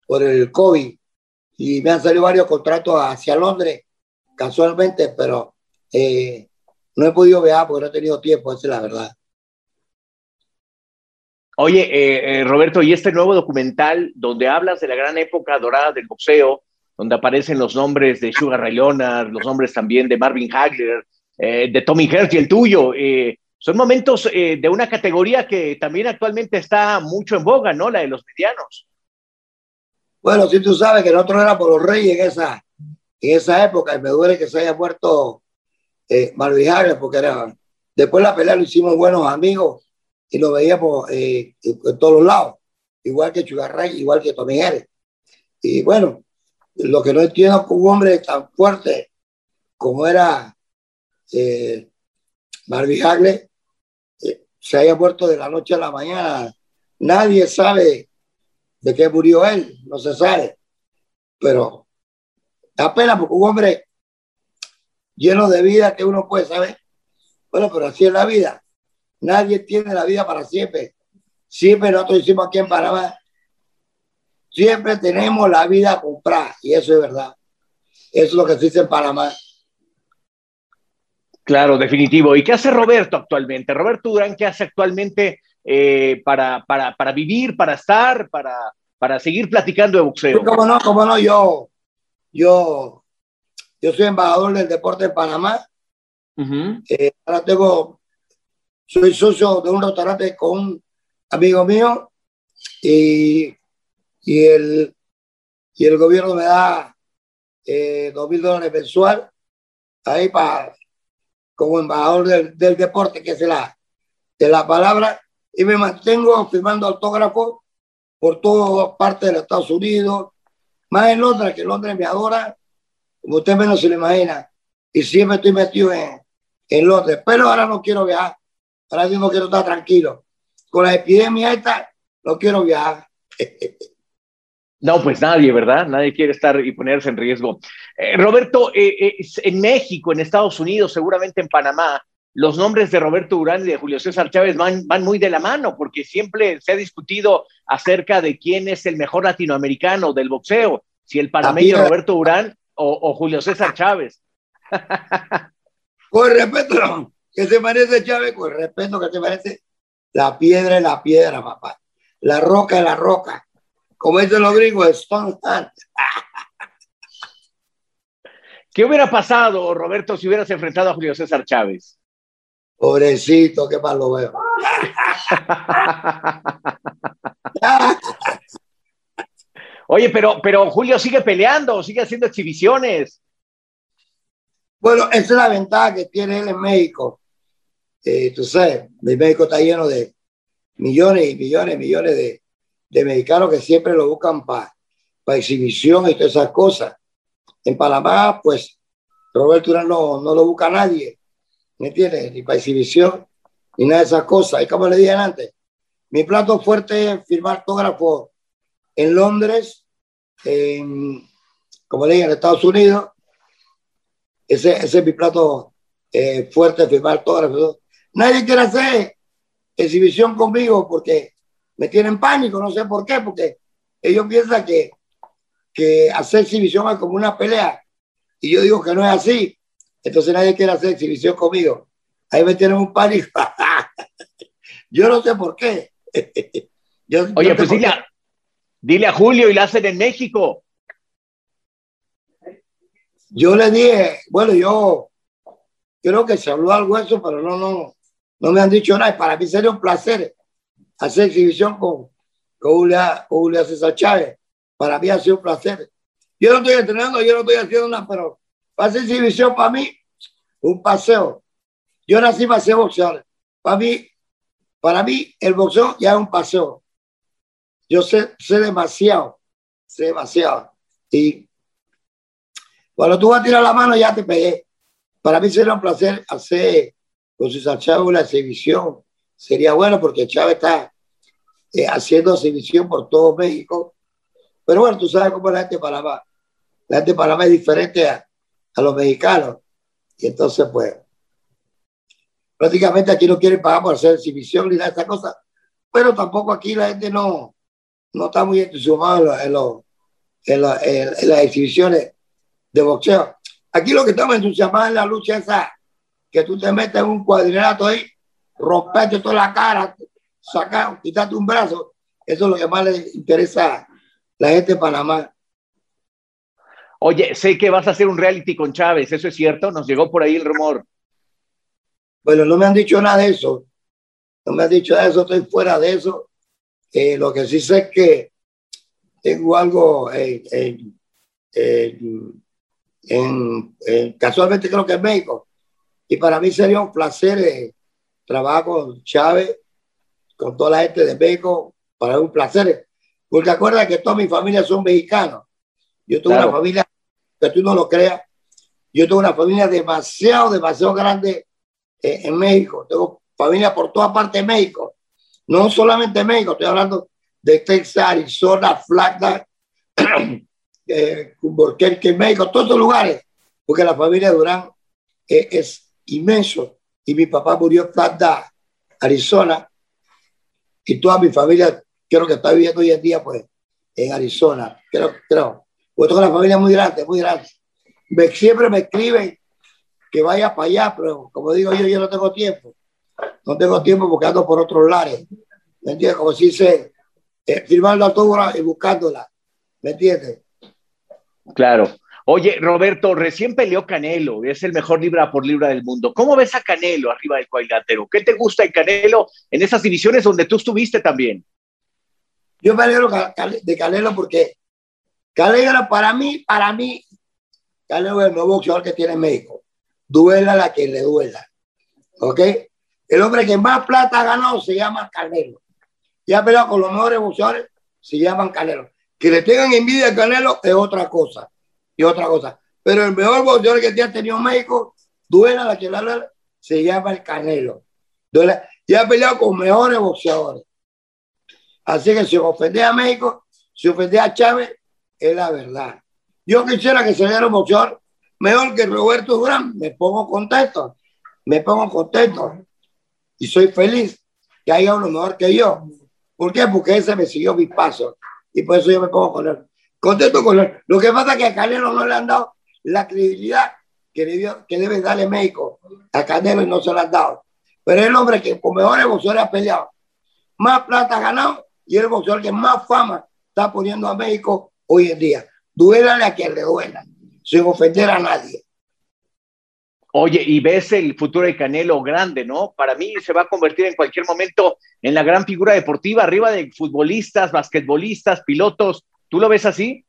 por el COVID y me han salido varios contratos hacia Londres, casualmente, pero eh, no he podido viajar porque no he tenido tiempo, esa es la verdad. Oye, eh, eh, Roberto, y este nuevo documental donde hablas de la gran época dorada del boxeo, donde aparecen los nombres de Sugar Ray Leonard, los nombres también de Marvin Hagler, de Tommy Hersh y el tuyo, son momentos eh, de una categoría que también actualmente está mucho en boga, ¿no? La de los medianos. Bueno, si tú sabes que nosotros éramos los reyes en esa, en esa época, y me duele que se haya muerto eh, Marvin Hagler, porque era, después de la pelea lo hicimos buenos amigos y lo veíamos eh, en todos los lados, igual que Chugarray, igual que Tommy Jerez. Y bueno, lo que no entiendo con un hombre tan fuerte como era eh, Marvin Hagler, se haya muerto de la noche a la mañana. Nadie sabe de qué murió él, no se sabe. Pero da pena porque un hombre lleno de vida que uno puede saber. Bueno, pero así es la vida. Nadie tiene la vida para siempre. Siempre nosotros decimos aquí en Panamá, siempre tenemos la vida comprada y eso es verdad. Eso es lo que se dice en Panamá. Claro, definitivo. ¿Y qué hace Roberto actualmente? Roberto Durán, ¿qué hace actualmente eh, para, para, para, vivir, para estar, para, para seguir platicando de boxeo? ¿Cómo no? ¿Cómo no? Yo, yo, yo soy embajador del deporte en Panamá. Eh, ahora tengo, soy socio de un restaurante con un amigo mío y, y, el, y el gobierno me da eh, dos mil dólares mensual ahí para como embajador del, del deporte, que es la, de la palabra, y me mantengo firmando autógrafos por todas partes de los Estados Unidos, más en Londres, que Londres me adora, como usted menos se lo imagina, y siempre estoy metido en, en Londres, pero ahora no quiero viajar, ahora mismo quiero estar tranquilo. Con la epidemia esta, no quiero viajar. [laughs] No, pues nadie, ¿verdad? Nadie quiere estar y ponerse en riesgo. Eh, Roberto, eh, eh, en México, en Estados Unidos, seguramente en Panamá, los nombres de Roberto Durán y de Julio César Chávez van, van muy de la mano, porque siempre se ha discutido acerca de quién es el mejor latinoamericano del boxeo, si el panameño Roberto Durán o, Julio César Chávez. Con respeto, que se parece Chávez, con respeto que se parece la piedra es la piedra, papá. La roca es la roca como dicen los gringos, Stone [laughs] ¿Qué hubiera pasado, Roberto, si hubieras enfrentado a Julio César Chávez? Pobrecito, qué mal lo veo. [laughs] Oye, pero, pero Julio sigue peleando, sigue haciendo exhibiciones. Bueno, esa es la ventaja que tiene él en México. Eh, tú sabes, México está lleno de millones y millones y millones de, de mexicanos que siempre lo buscan para exhibición y todas esas cosas. En Panamá, pues, Roberto Durán no, no lo busca nadie, ¿me entiendes? Ni para exhibición, ni nada de esas cosas. Y como le dije antes, mi plato fuerte es firmar autógrafos en Londres, como le dije, en Estados Unidos. Ese, ese es mi plato eh, fuerte, firmar autógrafos. Nadie quiere hacer exhibición conmigo porque me tienen pánico, no sé por qué, porque ellos piensan que, que hacer exhibición es como una pelea. Y yo digo que no es así. Entonces nadie quiere hacer exhibición conmigo. Ahí me tienen un pánico. [laughs] yo no sé por qué. [laughs] yo, Oye, pues Dile a Julio y la hacen en México. Yo le dije, bueno, yo creo que se habló algo de eso, pero no, no, no me han dicho nada. Para mí sería un placer hacer exhibición con, con Julia, César Chávez. Para mí ha sido un placer. Yo no estoy entrenando, yo no estoy haciendo nada, pero hacer exhibición para mí, un paseo. Yo nací para hacer boxeador. Para mí, para mí, el boxeo ya es un paseo. Yo sé, sé demasiado, sé demasiado. Y cuando tú vas a tirar la mano, ya te pegué. Para mí sería un placer hacer con César Chávez una exhibición. Sería bueno porque Chávez está eh, haciendo exhibición por todo México. Pero bueno, tú sabes cómo es la gente de Panamá. La gente de Panamá es diferente a, a los mexicanos. Y entonces, pues, prácticamente aquí no quieren pagar por hacer exhibición ni nada de estas cosas. Pero tampoco aquí la gente no, no está muy entusiasmada en, en, en, las exhibiciones de boxeo. Aquí lo que estamos entusiasmados en la lucha esa, que tú te metes en un cuadrilátero ahí, romperte toda la cara, sacar, quitarte un brazo. Eso es lo que más le interesa a la gente de Panamá. Oye, sé que vas a hacer un reality con Chávez, ¿eso es cierto? Nos llegó por ahí el rumor. Bueno, no me han dicho nada de eso. No me han dicho nada de eso, estoy fuera de eso. Eh, lo que sí sé es que tengo algo en, casualmente creo que en México. Y para mí sería un placer eh, trabajar con Chávez, con toda la gente de México, para un placer. Porque acuerda que toda mi familia son mexicanos. Yo tengo una familia que tú no lo creas, yo tengo una familia demasiado, demasiado grande eh, en México. Tengo familia por toda parte de México. No solamente México, estoy hablando de Texas, Arizona, Flagstaff, [clears throat] eh, México, todos estos lugares, porque la familia Durán eh, es inmenso. Y mi papá murió en Flagstaff, Arizona, y toda mi familia creo que está viviendo hoy en día pues en Arizona. Creo, creo. Pues tengo una familia muy grande, muy grande. Me, siempre me escriben que vaya para allá, pero como digo yo, yo no tengo tiempo. No tengo tiempo porque ando por otros lares. ¿Me entiendes? Como si se eh, firmando autógrafo y buscándola. ¿Me entiendes? Claro. Oye, Roberto, recién peleó Canelo, es el mejor libra por libra del mundo. ¿Cómo ves a Canelo arriba del cuadrilátero? ¿Qué te gusta en Canelo en esas divisiones donde tú estuviste también? Yo me alegro de Canelo porque Canelo para mí, para mí, Canelo es el nuevo boxeador que tiene México. Duela la que le duela. ¿Ok? El hombre que más plata ha ganado se llama Canelo. Y ha peleado con los mejores boxeadores, se llaman Canelo. Que le tengan envidia a Canelo es otra cosa. Otra cosa. Pero el mejor boxeador que ha tenido México, duela la que le duela, se llama el Canelo. Duela, y ha peleado con mejores boxeadores. Así que si ofende a México, si ofende a Chávez, es la verdad. Yo quisiera que se diera un boxeador mejor que Roberto Durán. Me pongo contento. Me pongo contento. Y soy feliz que haya uno mejor que yo. ¿Por? Porque ese me siguió mis pasos. Y por eso yo me pongo con él. Contento con él. Lo que pasa es que a Canelo no le han dado la credibilidad que, debe darle México. A Canelo y no se lo han dado. Pero es el hombre que con mejores boxeadores ha peleado. Más plata ha ganado y el boxeador que más fama está poniendo a México hoy en día. Duélale a quien le duela, sin ofender a nadie. Oye, y ves el futuro de Canelo grande, ¿no? Para mí se va a convertir en cualquier momento en la gran figura deportiva, arriba de futbolistas, basquetbolistas, pilotos. ¿Tú lo ves así?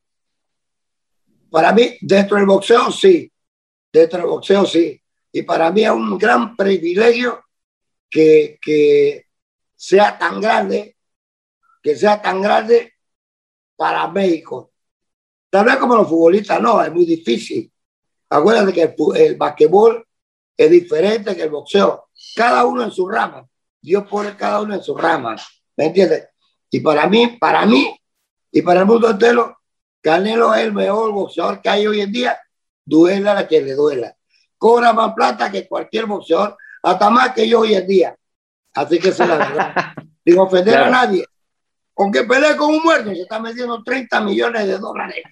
Para mí, dentro del boxeo, sí. Dentro del boxeo, sí. Y para mí es un gran privilegio que, que sea tan grande que sea tan grande para México. Tal vez como los futbolistas, no, es muy difícil. Acuérdate que el, el es diferente que el boxeo. Cada uno en su rama. Dios pone cada uno en su rama. ¿Me entiendes? Y para mí, para mí y para el mundo entero, Canelo es el mejor boxeador que hay hoy en día. Duela la que le duela. Cobra más plata que cualquier boxeador, hasta más que yo hoy en día. Así que esa es la verdad. [laughs] Sin ofender a nadie. Aunque pelea con un muerto, se está metiendo 30 millones de dólares.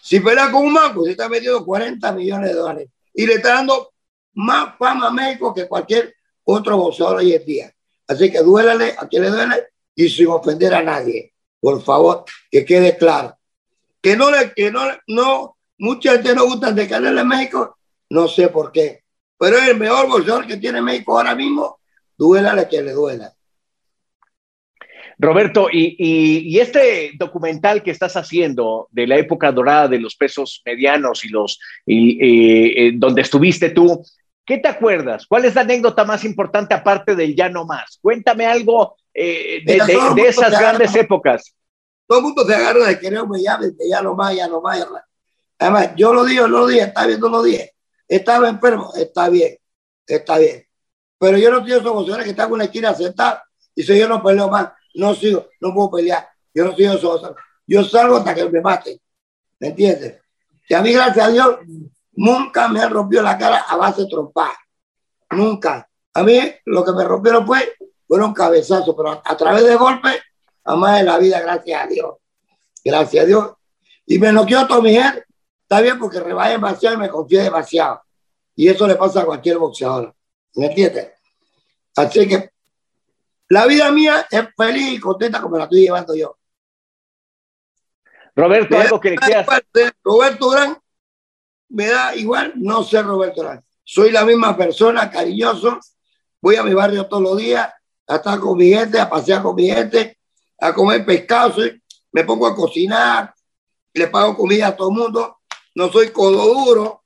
Si pelea con un manco, se está metiendo 40 millones de dólares. Y le está dando más fama a México que cualquier otro boxeador hoy en día. Así que duélale a quien le duele y sin ofender a nadie. Por favor, que quede claro. Que no le, que no, no, mucha gente no gusta de Canelo en México, no sé por qué. Pero es el mejor boxeador que tiene México ahora mismo, duela la que le duela. Roberto, y, este documental que estás haciendo de la época dorada de los pesos medianos y los y, eh, donde estuviste tú, ¿qué te acuerdas? ¿Cuál es la anécdota más importante aparte del ya no más? Cuéntame algo eh, de, esas grandes épocas. Todo el mundo se agarra de querer ya, de ya no más, ya no más. Además, yo lo digo, no lo dije, está bien, no lo dije. Estaba enfermo, está bien, está bien. Pero yo no quiero emociones que están con la esquina sentada y si yo no peleo más no sigo, no puedo pelear. Yo no sigo eso. Yo salgo hasta que me maten. ¿Me entiendes? Y a mí, gracias a Dios, nunca me han rompido la cara a base de trompar. Nunca. A mí lo que me rompieron fue, fueron cabezazos, pero a, través de golpes, jamás en la vida, gracias a Dios. Gracias a Dios. Y me noqueó todo mi. Está bien porque rebajé demasiado y me confié demasiado. Y eso le pasa a cualquier boxeador. ¿Me entiendes? Así que la vida mía es feliz y contenta como la estoy llevando yo. Roberto, algo que quieras. Roberto Gran me da igual no ser Roberto Gran. Soy la misma persona, cariñoso. Voy a mi barrio todos los días a estar con mi gente, a pasear con mi gente, a comer pescado. Me pongo a cocinar, le pago comida a todo el mundo. No soy codo duro.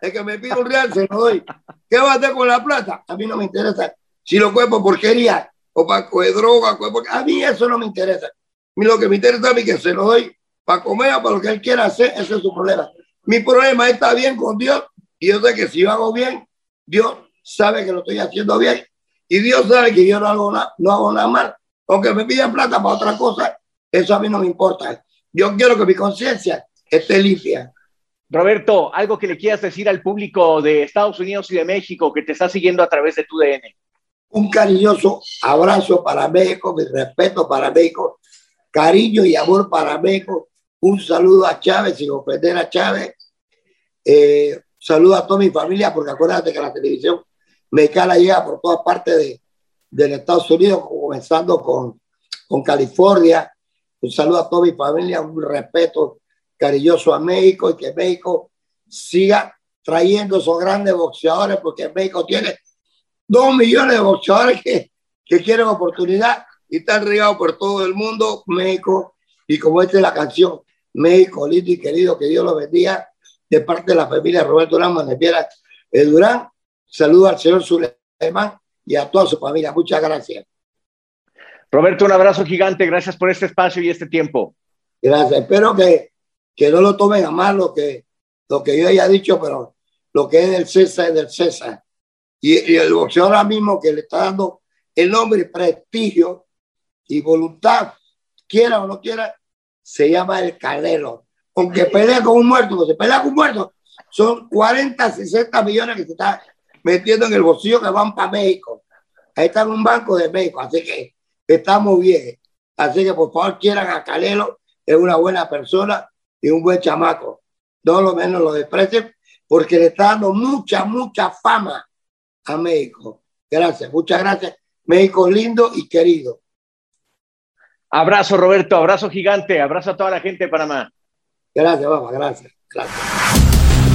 El que me pide un real se lo doy. ¿Qué va a hacer con la plata? A mí no me interesa si lo coge por porquería o para coger droga, a mí eso no me interesa. Lo que me interesa a mí que se lo doy para comer o para lo que él quiera hacer, ese es su problema. Mi problema está bien con Dios y yo sé que si yo hago bien, Dios sabe que lo estoy haciendo bien y Dios sabe que yo no hago nada, no hago nada mal. Aunque me pidan plata para otra cosa, eso a mí no me importa. Yo quiero que mi conciencia esté limpia. Roberto, algo que le quieras decir al público de Estados Unidos y de México que te está siguiendo a través de tu DN. Un cariñoso abrazo para México, mi respeto para México, cariño y amor para México. Un saludo a Chávez, sin ofender a Chávez. Eh, saludo a toda mi familia, porque acuérdate que la televisión mexicana llega por todas partes de, del Estados Unidos, comenzando con, con California. Un saludo a toda mi familia, un respeto cariñoso a México y que México siga trayendo esos grandes boxeadores, porque México tiene dos millones de boxeadores que, que quieren oportunidad y están regados por todo el mundo, México, y como esta es la canción, México, lindo y querido, que Dios lo bendiga, de parte de la familia Roberto Manepiera de Durán. Saludo al señor Suleiman y a toda su familia. Muchas gracias. Roberto, un abrazo gigante. Gracias por este espacio y este tiempo. Gracias. Espero que, que no lo tomen a mal lo que, lo que yo haya dicho, pero lo que es del César es del César. Y, el boxeador ahora mismo que le está dando el nombre, prestigio y voluntad, quiera o no quiera, se llama el Canelo. Aunque pelea con un muerto, se pelea con un muerto, son 40, 60 millones que se está metiendo en el bolsillo que van para México. Ahí está en un banco de México, así que estamos bien. Así que por favor quieran a Canelo, es una buena persona y un buen chamaco. No lo menos lo desprecien porque le está dando mucha, mucha fama a México. Gracias, muchas gracias. México lindo y querido. Abrazo, Roberto, abrazo gigante, abrazo a toda la gente de Panamá. Gracias, mamá, gracias. gracias.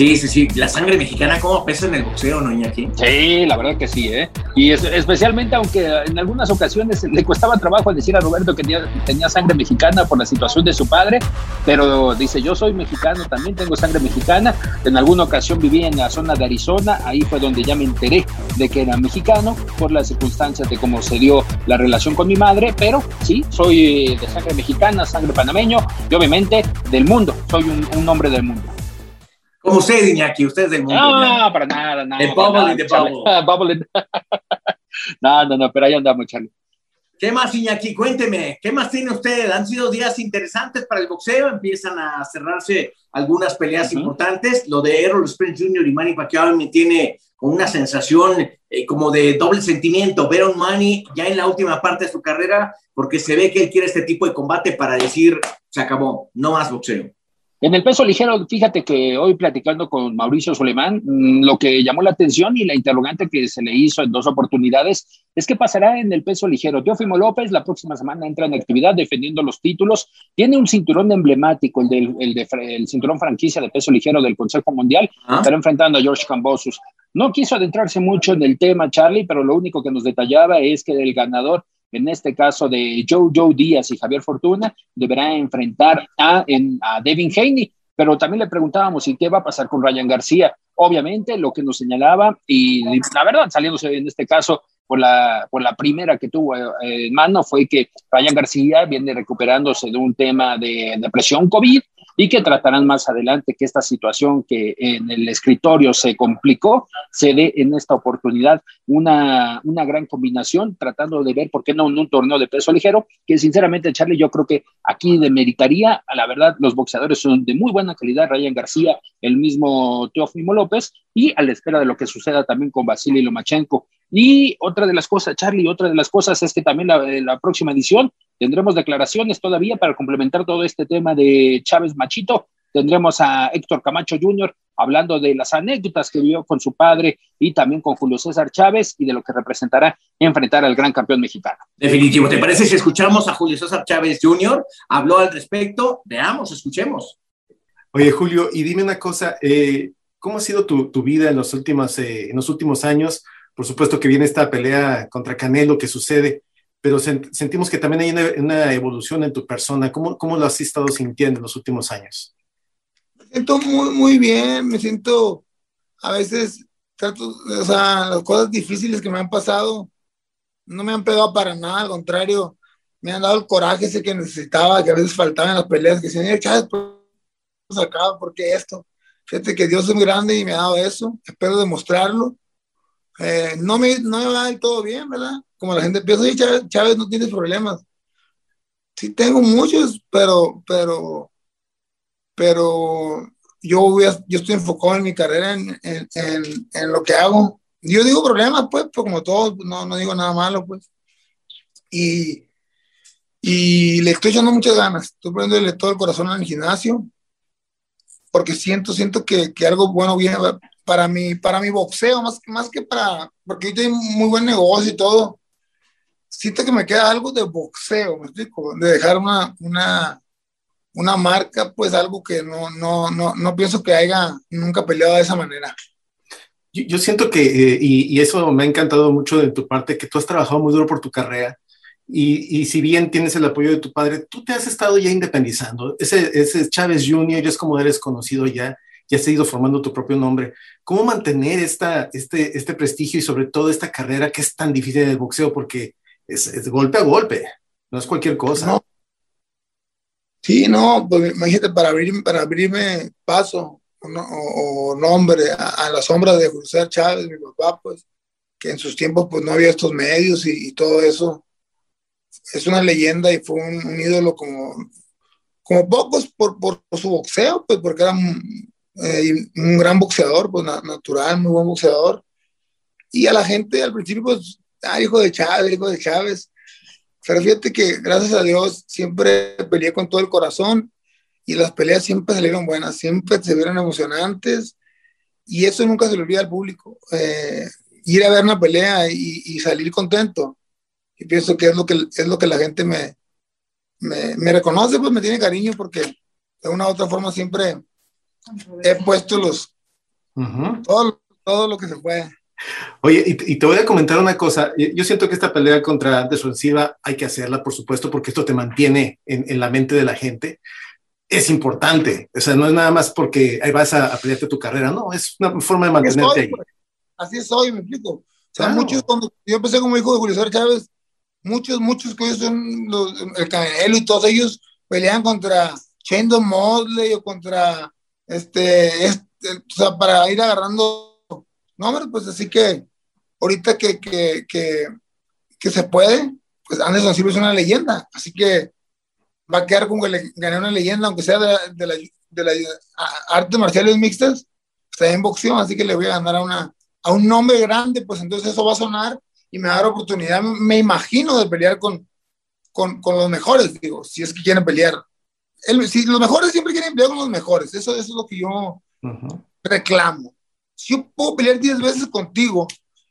Sí, sí, sí. La sangre mexicana, ¿cómo pesa en el boxeo, no, Iñaki? Sí, la verdad que sí, ¿eh? Y es, especialmente, aunque en algunas ocasiones [laughs] le costaba trabajo decir a Roberto que tenía, tenía, sangre mexicana por la situación de su padre, pero dice, yo soy mexicano, también tengo sangre mexicana. En alguna ocasión viví en la zona de Arizona, ahí fue donde ya me enteré de que era mexicano por las circunstancias de cómo se dio la relación con mi madre, pero sí, soy de sangre mexicana, sangre panameño y obviamente del mundo, soy un, un hombre del mundo. Como usted, Iñaki, usted es del mundo. No, para nada, nada. De Bubble [laughs] de Bubble. [laughs] no, no, no, pero ahí andamos, Charlie. ¿Qué más, Iñaki? Cuénteme, ¿qué más tiene usted? Han sido días interesantes para el boxeo, empiezan a cerrarse algunas peleas uh -huh. importantes. Lo de Errol Spence Jr. y Manny Pacquiao me tiene una sensación eh, como de doble sentimiento. Ver a un Manny ya en la última parte de su carrera, porque se ve que él quiere este tipo de combate para decir, se acabó, no más boxeo. En el peso ligero, fíjate que hoy platicando con Mauricio Solemán, lo que llamó la atención y la interrogante que se le hizo en dos oportunidades es qué pasará en el peso ligero. Teófimo López la próxima semana entra en actividad defendiendo los títulos. Tiene un cinturón emblemático, el, del, el, de, el cinturón franquicia de peso ligero del Consejo Mundial. ¿Ah? Estará enfrentando a George Cambosus. No quiso adentrarse mucho en el tema, Charlie, pero lo único que nos detallaba es que el ganador en este caso de Joe Joe Díaz y Javier Fortuna, deberá enfrentar a, en, a Devin Haney. Pero también le preguntábamos, ¿y qué va a pasar con Ryan García? Obviamente, lo que nos señalaba, y la verdad, saliéndose en este caso por la, por la primera que tuvo eh, en mano, fue que Ryan García viene recuperándose de un tema de depresión COVID y que tratarán más adelante que esta situación que en el escritorio se complicó, se dé en esta oportunidad una, una gran combinación, tratando de ver por qué no en un torneo de peso ligero, que sinceramente, Charlie, yo creo que aquí demeritaría, a la verdad, los boxeadores son de muy buena calidad, Ryan García, el mismo Teófimo López, y a la espera de lo que suceda también con Vasily Lomachenko. Y otra de las cosas, Charlie, otra de las cosas es que también la próxima edición tendremos declaraciones todavía para complementar todo este tema de Chávez Machito. Tendremos a Héctor Camacho Jr. hablando de las anécdotas que vivió con su padre y también con Julio César Chávez y de lo que representará enfrentar al gran campeón mexicano. Definitivo. ¿Te parece si escuchamos a Julio César Chávez Jr.? Habló al respecto. Veamos, escuchemos. Oye, Julio, y dime una cosa, eh, ¿cómo ha sido tu, tu vida en los, últimos, eh, en los últimos años? Por supuesto que viene esta pelea contra Canelo que sucede, pero sentimos que también hay una, una, evolución en tu persona. ¿Cómo, ¿Cómo lo has estado sintiendo en los últimos años? Me siento muy, muy bien, me siento, a veces, trato, o sea, las cosas difíciles que me han pasado no me han pegado para nada, al contrario, me han dado el coraje ese que necesitaba, que a veces faltaba en las peleas, que decían, Chávez, pues acá, ¿por qué esto? Fíjate que Dios es muy grande y me ha dado eso, espero demostrarlo. Eh, no, me, no me va del todo bien, ¿verdad? Como la gente piensa, Chávez, Chávez no tienes problemas. Sí tengo muchos, pero, pero, pero yo, voy a, yo estoy enfocado en mi carrera, en, en, lo que hago. Yo digo problemas, pues, pues como todos, no, no digo nada malo, pues. Y, y le estoy echando muchas ganas. Estoy poniéndole todo el corazón al gimnasio, porque siento, siento que, que algo bueno viene para mi, para mi boxeo, más, más que para, porque yo tengo muy buen negocio y todo. Siento que me queda algo de boxeo, me explico, de dejar una, una, una marca, pues algo que no, no, no, no pienso que haya nunca peleado de esa manera. Yo, yo siento que, eh, y, y, eso me ha encantado mucho de tu parte, que tú has trabajado muy duro por tu carrera. Y, y, si bien tienes el apoyo de tu padre, tú te has estado ya independizando. Ese, ese Chávez Jr., es como eres conocido ya, ya has ido formando tu propio nombre. ¿Cómo mantener esta, este, este prestigio y sobre todo esta carrera que es tan difícil en el boxeo? Porque es, golpe a golpe, no es cualquier cosa. No. Sí, no, pues imagínate, para, abrir, para abrirme paso o, nombre a, la sombra de José Chávez, mi papá, pues, que en sus tiempos pues no había estos medios y, todo eso. Es una leyenda y fue un, ídolo como, como pocos por, por, su boxeo, pues porque era un, eh, un gran boxeador, pues natural, muy buen boxeador. Y a la gente al principio, pues, ah, hijo de Chávez, hijo de Chávez. Pero fíjate que gracias a Dios siempre peleé con todo el corazón y las peleas siempre salieron buenas, siempre se vieron emocionantes y eso nunca se le olvida al público. Eh, ir a ver una pelea y, salir contento. Y pienso que es lo que, es lo que la gente me, me, reconoce, pues me tiene cariño porque de una u otra forma siempre he puesto los, todo, todo lo que se puede. Oye, y, te voy a comentar una cosa. Yo siento que esta pelea contra defensiva hay que hacerla, por supuesto, porque esto te mantiene en, la mente de la gente. Es importante. O sea, no es nada más porque ahí vas a, pelearte tu carrera, no, es una forma de mantenerte ahí. Pues. Así soy, me explico. O sea, muchos, cuando yo empecé como hijo de Julio César Chávez, muchos, muchos que son los, el Canelo y todos ellos pelean contra Shane Mosley o contra este, este, o sea, para ir agarrando no, hombre, pues así que ahorita que, que, que, que se puede, pues Anderson Silva es una leyenda, así que va a quedar como que le gané una leyenda, aunque sea de, de la, de la artes marciales mixtas, está en boxeo, así que le voy a ganar a, una, a un nombre grande, pues entonces eso va a sonar y me va a dar oportunidad, me imagino, de pelear con, con, con los mejores, digo, si es que quieren pelear. El, si los mejores siempre quieren pelear con los mejores, eso, eso es lo que yo reclamo si yo puedo pelear 10 veces contigo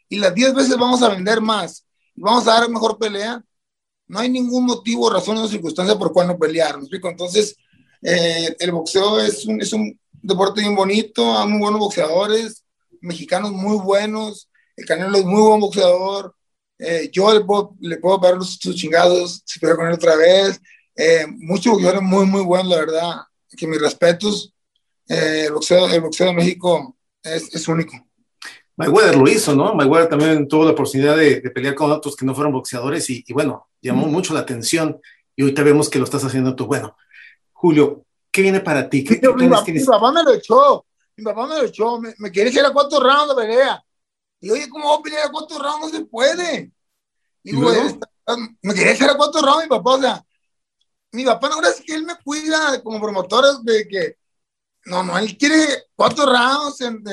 y las 10 veces vamos a vender más y vamos a dar mejor pelea, no hay ningún motivo, razón o circunstancia por cual no pelear. Entonces, eh, el boxeo es un, es un deporte bien bonito, hay muy buenos boxeadores, mexicanos muy buenos, el Canelo es muy buen boxeador, eh, yo le puedo, le puedo ver sus chingados si puedo con él otra vez, eh, muchos boxeadores muy, muy buenos, la verdad, que mis respetos, el, boxeo, el boxeo de México es, es único. Mayweather lo hizo, ¿no? Mayweather también tuvo la oportunidad de, pelear con otros que no fueron boxeadores y, bueno, llamó mucho la atención y ahorita vemos que lo estás haciendo tú. Bueno, Julio, ¿qué viene para ti? ¿Qué, mi, papá me lo echó, mi papá me lo echó, me, me quiere echar a cuatro rounds de pelea. Y oye, ¿cómo voy a pelear a cuatro rounds? No se puede. Digo, me quería echar a cuatro rounds mi papá, o sea, mi papá no es que él me cuida como promotor de que no, no, él quiere cuatro rounds en,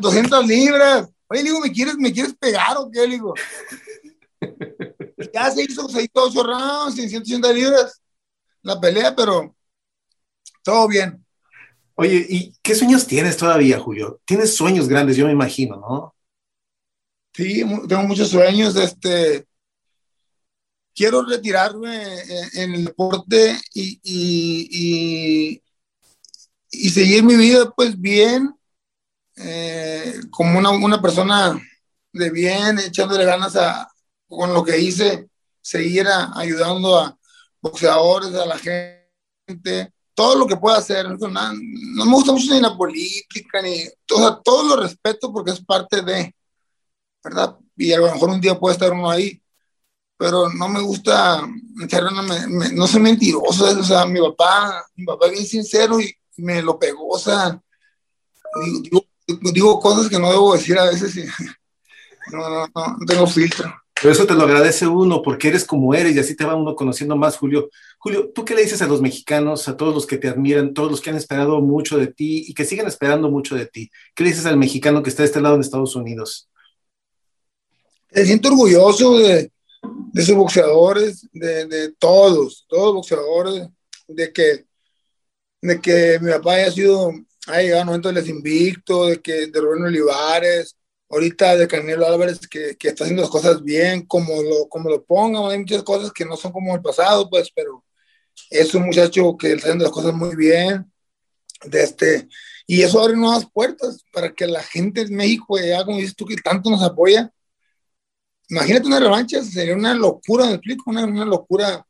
200 libras. Oye, digo, ¿me quieres, ¿me quieres pegar o qué? Le digo. ya se hizo, se hizo 8 rounds en 180 libras la pelea, pero todo bien. Oye, ¿y qué sueños tienes todavía, Julio? Tienes sueños grandes, yo me imagino, ¿no? Sí, tengo muchos sueños. Este, quiero retirarme en, el deporte y, y seguir mi vida pues bien, eh, como una, una, persona de bien, echándole ganas a, con lo que hice, seguir ayudando a boxeadores, a la gente, todo lo que pueda hacer. No, no me gusta mucho ni la política, ni, o sea, todo lo respeto porque es parte de, ¿verdad? Y a lo mejor un día puede estar uno ahí, pero no me gusta, no soy mentiroso, o sea, mi papá, mi papá es bien sincero y me lo pegó, o sea, digo, cosas que no debo decir a veces y [laughs] no, no, no, tengo filtro. Pero eso te lo agradece uno porque eres como eres y así te va uno conociendo más, Julio. Julio, ¿tú qué le dices a los mexicanos, a todos los que te admiran, todos los que han esperado mucho de ti y que siguen esperando mucho de ti? ¿Qué le dices al mexicano que está de este lado en Estados Unidos? Me siento orgulloso de, de sus boxeadores, de, de todos, todos los boxeadores, de que de que mi papá haya sido, ha llegado a momentos les invicto, de que de Rubén Olivares, ahorita de Canelo Álvarez, que, que, está haciendo las cosas bien, como lo, como lo pongan, hay muchas cosas que no son como el pasado, pues, pero es un muchacho que está haciendo las cosas muy bien, de este, y eso abre nuevas puertas para que la gente de México, ya como dices tú, que tanto nos apoya, imagínate una revancha, sería una locura, me explico, una, una locura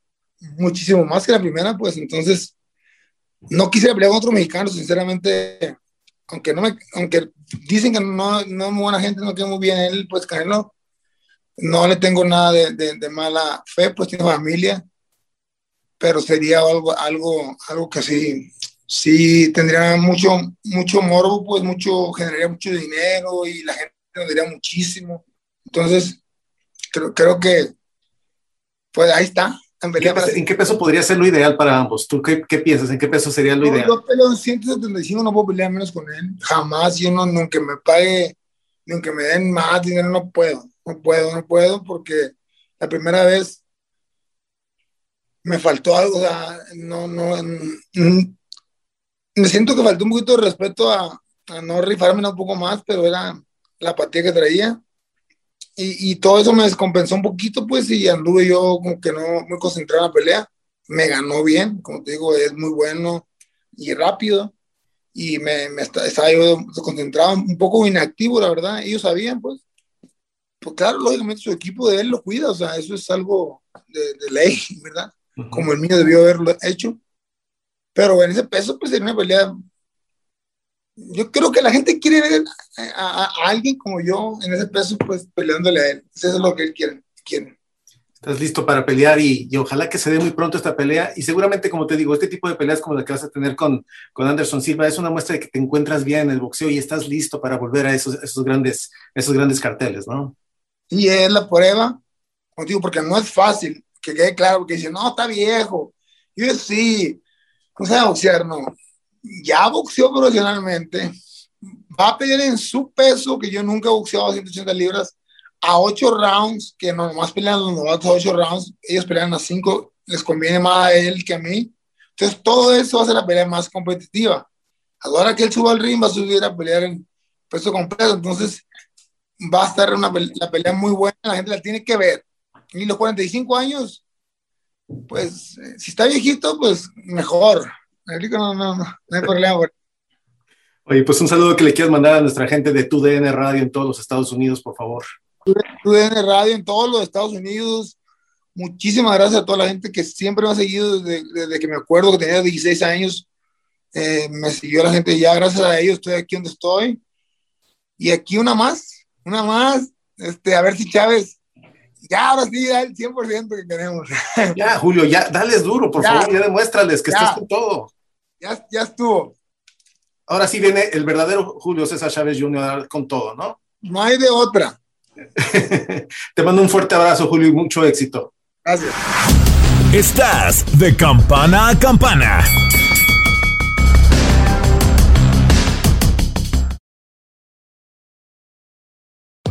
muchísimo más que la primera, pues, entonces, no quise pelear con otro mexicano, sinceramente, aunque no me, aunque dicen que no, no es muy buena gente, no queda muy bien él, pues Canelo, no le tengo nada de, de, mala fe, pues tiene familia. pero sería algo, algo, algo que sí, sí tendría mucho, mucho morbo, pues mucho, generaría mucho dinero y la gente nos diría muchísimo. Entonces, creo, creo que, pues ahí está. ¿En qué, peso, ¿En qué, peso, podría ser lo ideal para ambos? ¿Tú qué, qué piensas? ¿En qué peso sería lo ideal? Yo peleo en 175, no puedo pelear menos con él. Jamás. Yo no, aunque me pague, aunque me den más dinero, no puedo. No puedo, no puedo, porque la primera vez me faltó algo. O sea, no, no. me siento que faltó un poquito de respeto a, a no rifarme un poco más, pero era la apatía que traía y, y, todo eso me descompensó un poquito, pues, y anduve yo como que no muy concentrado en la pelea. Me ganó bien, como te digo, es muy bueno y rápido. Y me, me estaba yo concentrado, un poco inactivo, la verdad. Ellos sabían, pues. Pues claro, lógicamente su equipo de él lo cuida, o sea, eso es algo de, de ley, ¿verdad? Como el mío debió haberlo hecho. Pero en ese peso, pues sería una pelea yo creo que la gente quiere ver a, alguien como yo en ese peso, pues peleándole a él. Eso es lo que él quiere. quiere. Estás listo para pelear y, ojalá que se dé muy pronto esta pelea. Y seguramente, como te digo, este tipo de peleas como la que vas a tener con, con Anderson Silva es una muestra de que te encuentras bien en el boxeo y estás listo para volver a esos, esos, grandes, esos grandes carteles, ¿no? Y es la prueba, contigo, porque no es fácil, que quede claro, porque dicen, no, está viejo. Y yo sí, no sé boxear, no ya boxeó profesionalmente, va a pelear en su peso, que yo nunca he boxeado a 180 libras, a 8 rounds, que nomás pelean los novatos a 8 rounds, ellos pelean a 5, les conviene más a él que a mí. Entonces, todo eso ser la pelea más competitiva. Ahora que él suba al ring, va a subir a pelear en peso completo. Entonces, va a estar una, la pelea muy buena, la gente la tiene que ver. Y los 45 años, pues, eh, si está viejito, pues mejor no, no, no, hay problema. Oye, pues un saludo que le quieras mandar a nuestra gente de TUDN Radio en todos los Estados Unidos, por favor. TUDN Radio en todos los Estados Unidos. Muchísimas gracias a toda la gente que siempre me ha seguido desde, que me acuerdo que tenía 16 años. Eh, me siguió la gente ya, gracias a ellos estoy aquí donde estoy. Y aquí una más, una más, este, a ver si Chávez ya ahora sí da el 100% que queremos. Ya, Julio, ya, dales duro, por favor, ya demuéstrales que estás con todo. Ya, ya estuvo. Ahora sí viene el verdadero Julio César Chávez Jr. con todo, ¿no? No hay de otra. [laughs] Te mando un fuerte abrazo, Julio, y mucho éxito. Gracias. Estás de campana a campana.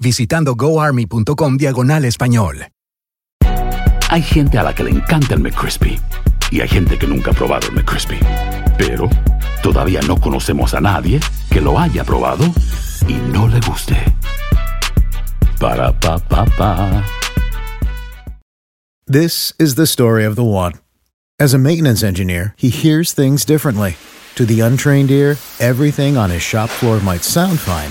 visitando goarmy.com diagonal español. Hay gente a la que le encanta el McCrispy y hay gente que nunca ha probado el McCrispy. Pero todavía no conocemos a nadie que lo haya probado y no le guste. Para pa pa pa. This is the story of the one. As a maintenance engineer, he hears things differently. To the untrained ear, everything on his shop floor might sound fine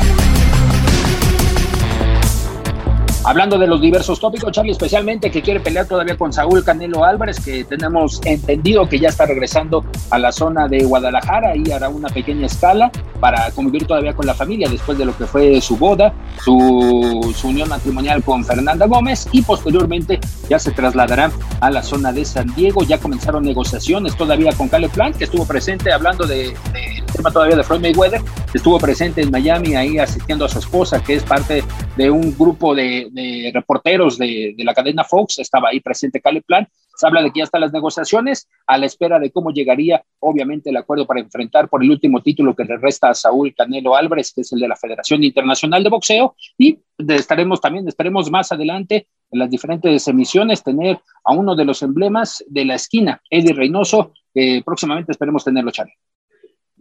Hablando de los diversos tópicos, Charlie, especialmente que quiere pelear todavía con Saúl Canelo Álvarez, que tenemos entendido que ya está regresando a la zona de Guadalajara y hará una pequeña escala para convivir todavía con la familia después de lo que fue su boda, su, su unión matrimonial con Fernanda Gómez y posteriormente ya se trasladará a la zona de San Diego. Ya comenzaron negociaciones todavía con Caleb Plant, que estuvo presente hablando de, de tema todavía de Floyd Mayweather, estuvo presente en Miami ahí asistiendo a su esposa, que es parte de un grupo de, de reporteros de, la cadena Fox, estaba ahí presente Caleb Plant. Se habla de que ya están las negociaciones a la espera de cómo llegaría, obviamente, el acuerdo para enfrentar por el último título que le resta a Saúl Canelo Álvarez, que es el de la Federación Internacional de Boxeo, y estaremos también, esperemos más adelante en las diferentes emisiones tener a uno de los emblemas de la esquina, Eddie Reynoso, que próximamente esperemos tenerlo, Charlie.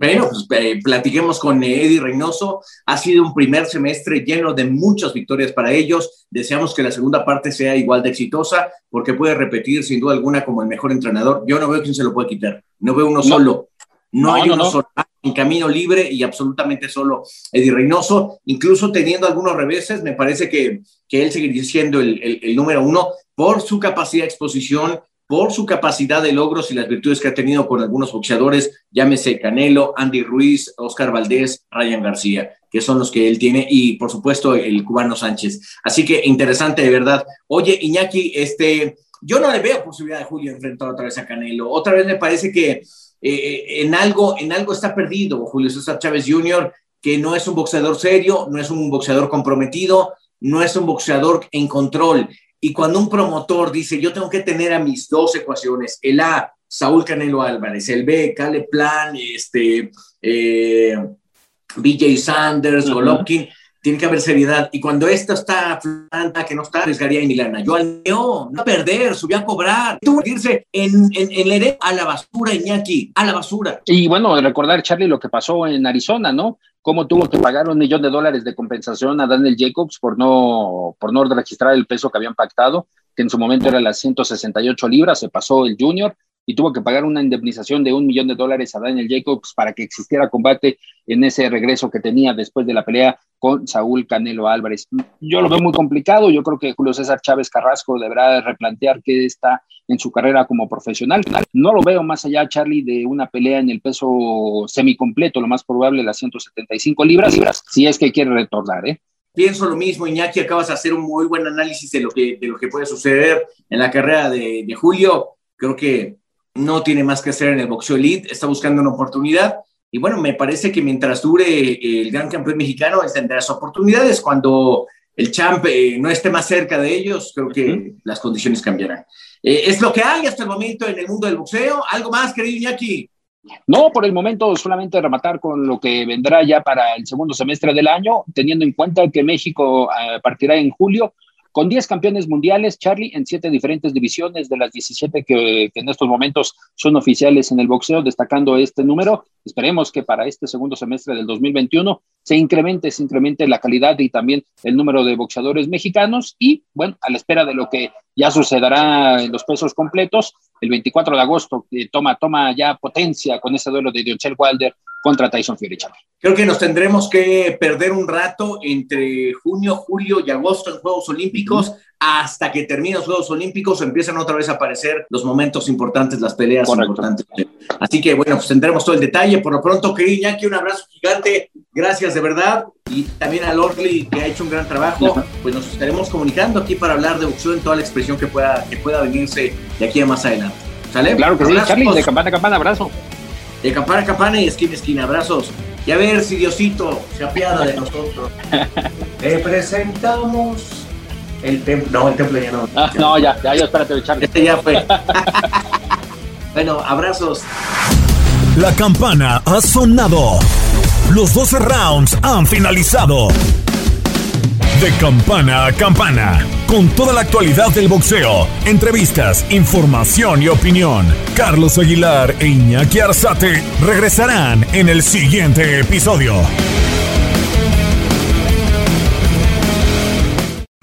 Bueno, pues eh, platiquemos con Eddie Reynoso. Ha sido un primer semestre lleno de muchas victorias para ellos. Deseamos que la segunda parte sea igual de exitosa porque puede repetir sin duda alguna como el mejor entrenador. Yo no veo quién se lo puede quitar. No veo uno no. solo. No, no hay no, uno solo. En camino libre y absolutamente solo Eddie Reynoso. Incluso teniendo algunos reveses, me parece que, que él seguiría siendo el, el, el número uno por su capacidad de exposición, por su capacidad de logros y las virtudes que ha tenido con algunos boxeadores, llámese Canelo, Andy Ruiz, Oscar Valdés, Ryan García, que son los que él tiene, y por supuesto el cubano Sánchez. Así que interesante, de verdad. Oye, Iñaki, este, yo no le veo posibilidad de Julio enfrentar otra vez a Canelo. Otra vez me parece que eh, en, algo, en algo está perdido Julio César Chávez Jr., que no es un boxeador serio, no es un boxeador comprometido, no es un boxeador en control. Y cuando un promotor dice, yo tengo que tener a mis dos ecuaciones, el A, Saúl Canelo Álvarez, el B, Cale Plan, este, eh, BJ Sanders, uh -huh. Tiene que haber seriedad. Y cuando esto está flanta, que no está, arriesgaría en Milana. Yo al no a perder, subió a cobrar. Tuvo que irse en, en, en a la basura, Iñaki, a la basura. Y bueno, recordar, Charlie, lo que pasó en Arizona, ¿no? Cómo tuvo que pagar un millón de dólares de compensación a Daniel Jacobs por no, por no registrar el peso que habían pactado, que en su momento era las 168 libras, se pasó el Junior y tuvo que pagar una indemnización de un millón de dólares a Daniel Jacobs para que existiera combate en ese regreso que tenía después de la pelea con Saúl Canelo Álvarez. Yo lo veo muy complicado, yo creo que Julio César Chávez Carrasco deberá replantear qué está en su carrera como profesional. No lo veo más allá, Charlie, de una pelea en el peso semicompleto, lo más probable, las 175 libras, libras si es que quiere retornar, ¿eh? Pienso lo mismo, Iñaki, acabas de hacer un muy buen análisis de lo que, de lo que puede suceder en la carrera de, de Julio. Creo que no tiene más que hacer en el boxeo elite, está buscando una oportunidad. Y bueno, me parece que mientras dure el gran campeón mexicano, tendrá oportunidades. Cuando el champ eh, no esté más cerca de ellos, creo que uh -huh. las condiciones cambiarán. Eh, es lo que hay hasta el momento en el mundo del boxeo. ¿Algo más, querido Iñaki? No, por el momento solamente rematar con lo que vendrá ya para el segundo semestre del año, teniendo en cuenta que México uh, partirá en julio con 10 campeones mundiales, Charlie, en siete diferentes divisiones de las 17 que, que, en estos momentos son oficiales en el boxeo, destacando este número. Esperemos que para este segundo semestre del 2021 se incremente, se incremente la calidad y también el número de boxeadores mexicanos y, bueno, a la espera de lo que ya sucederá en los pesos completos, el 24 de agosto toma, toma ya potencia con ese duelo de Dionchel Wilder contra Tyson Fury. Creo que nos tendremos que perder un rato entre junio, julio y agosto en Juegos Olímpicos. Hasta que terminen los Juegos Olímpicos empiezan otra vez a aparecer los momentos importantes, las peleas Correcto. importantes. Así que bueno, pues tendremos todo el detalle. Por lo pronto, querido Iñaki, un abrazo gigante. Gracias de verdad. Y también a Lordley, que ha hecho un gran trabajo. Pues nos estaremos comunicando aquí para hablar de boxeo en toda la expresión que pueda, que pueda venirse de aquí a más adelante. ¿Sale? Claro que sí, Charlie, de campana a campana, abrazo. De campana a campana y esquina a esquina, abrazos. Y a ver si Diosito se apiada de nosotros. [laughs] Te presentamos el templo. No, el templo ya no. Ah, no, ya, ya, ya, espérate, Charlie. Este ya fue. [laughs] bueno, abrazos. La campana ha sonado. Los 12 rounds han finalizado. De campana a campana, con toda la actualidad del boxeo, entrevistas, información y opinión. Carlos Aguilar e Iñaki Arzate regresarán en el siguiente episodio.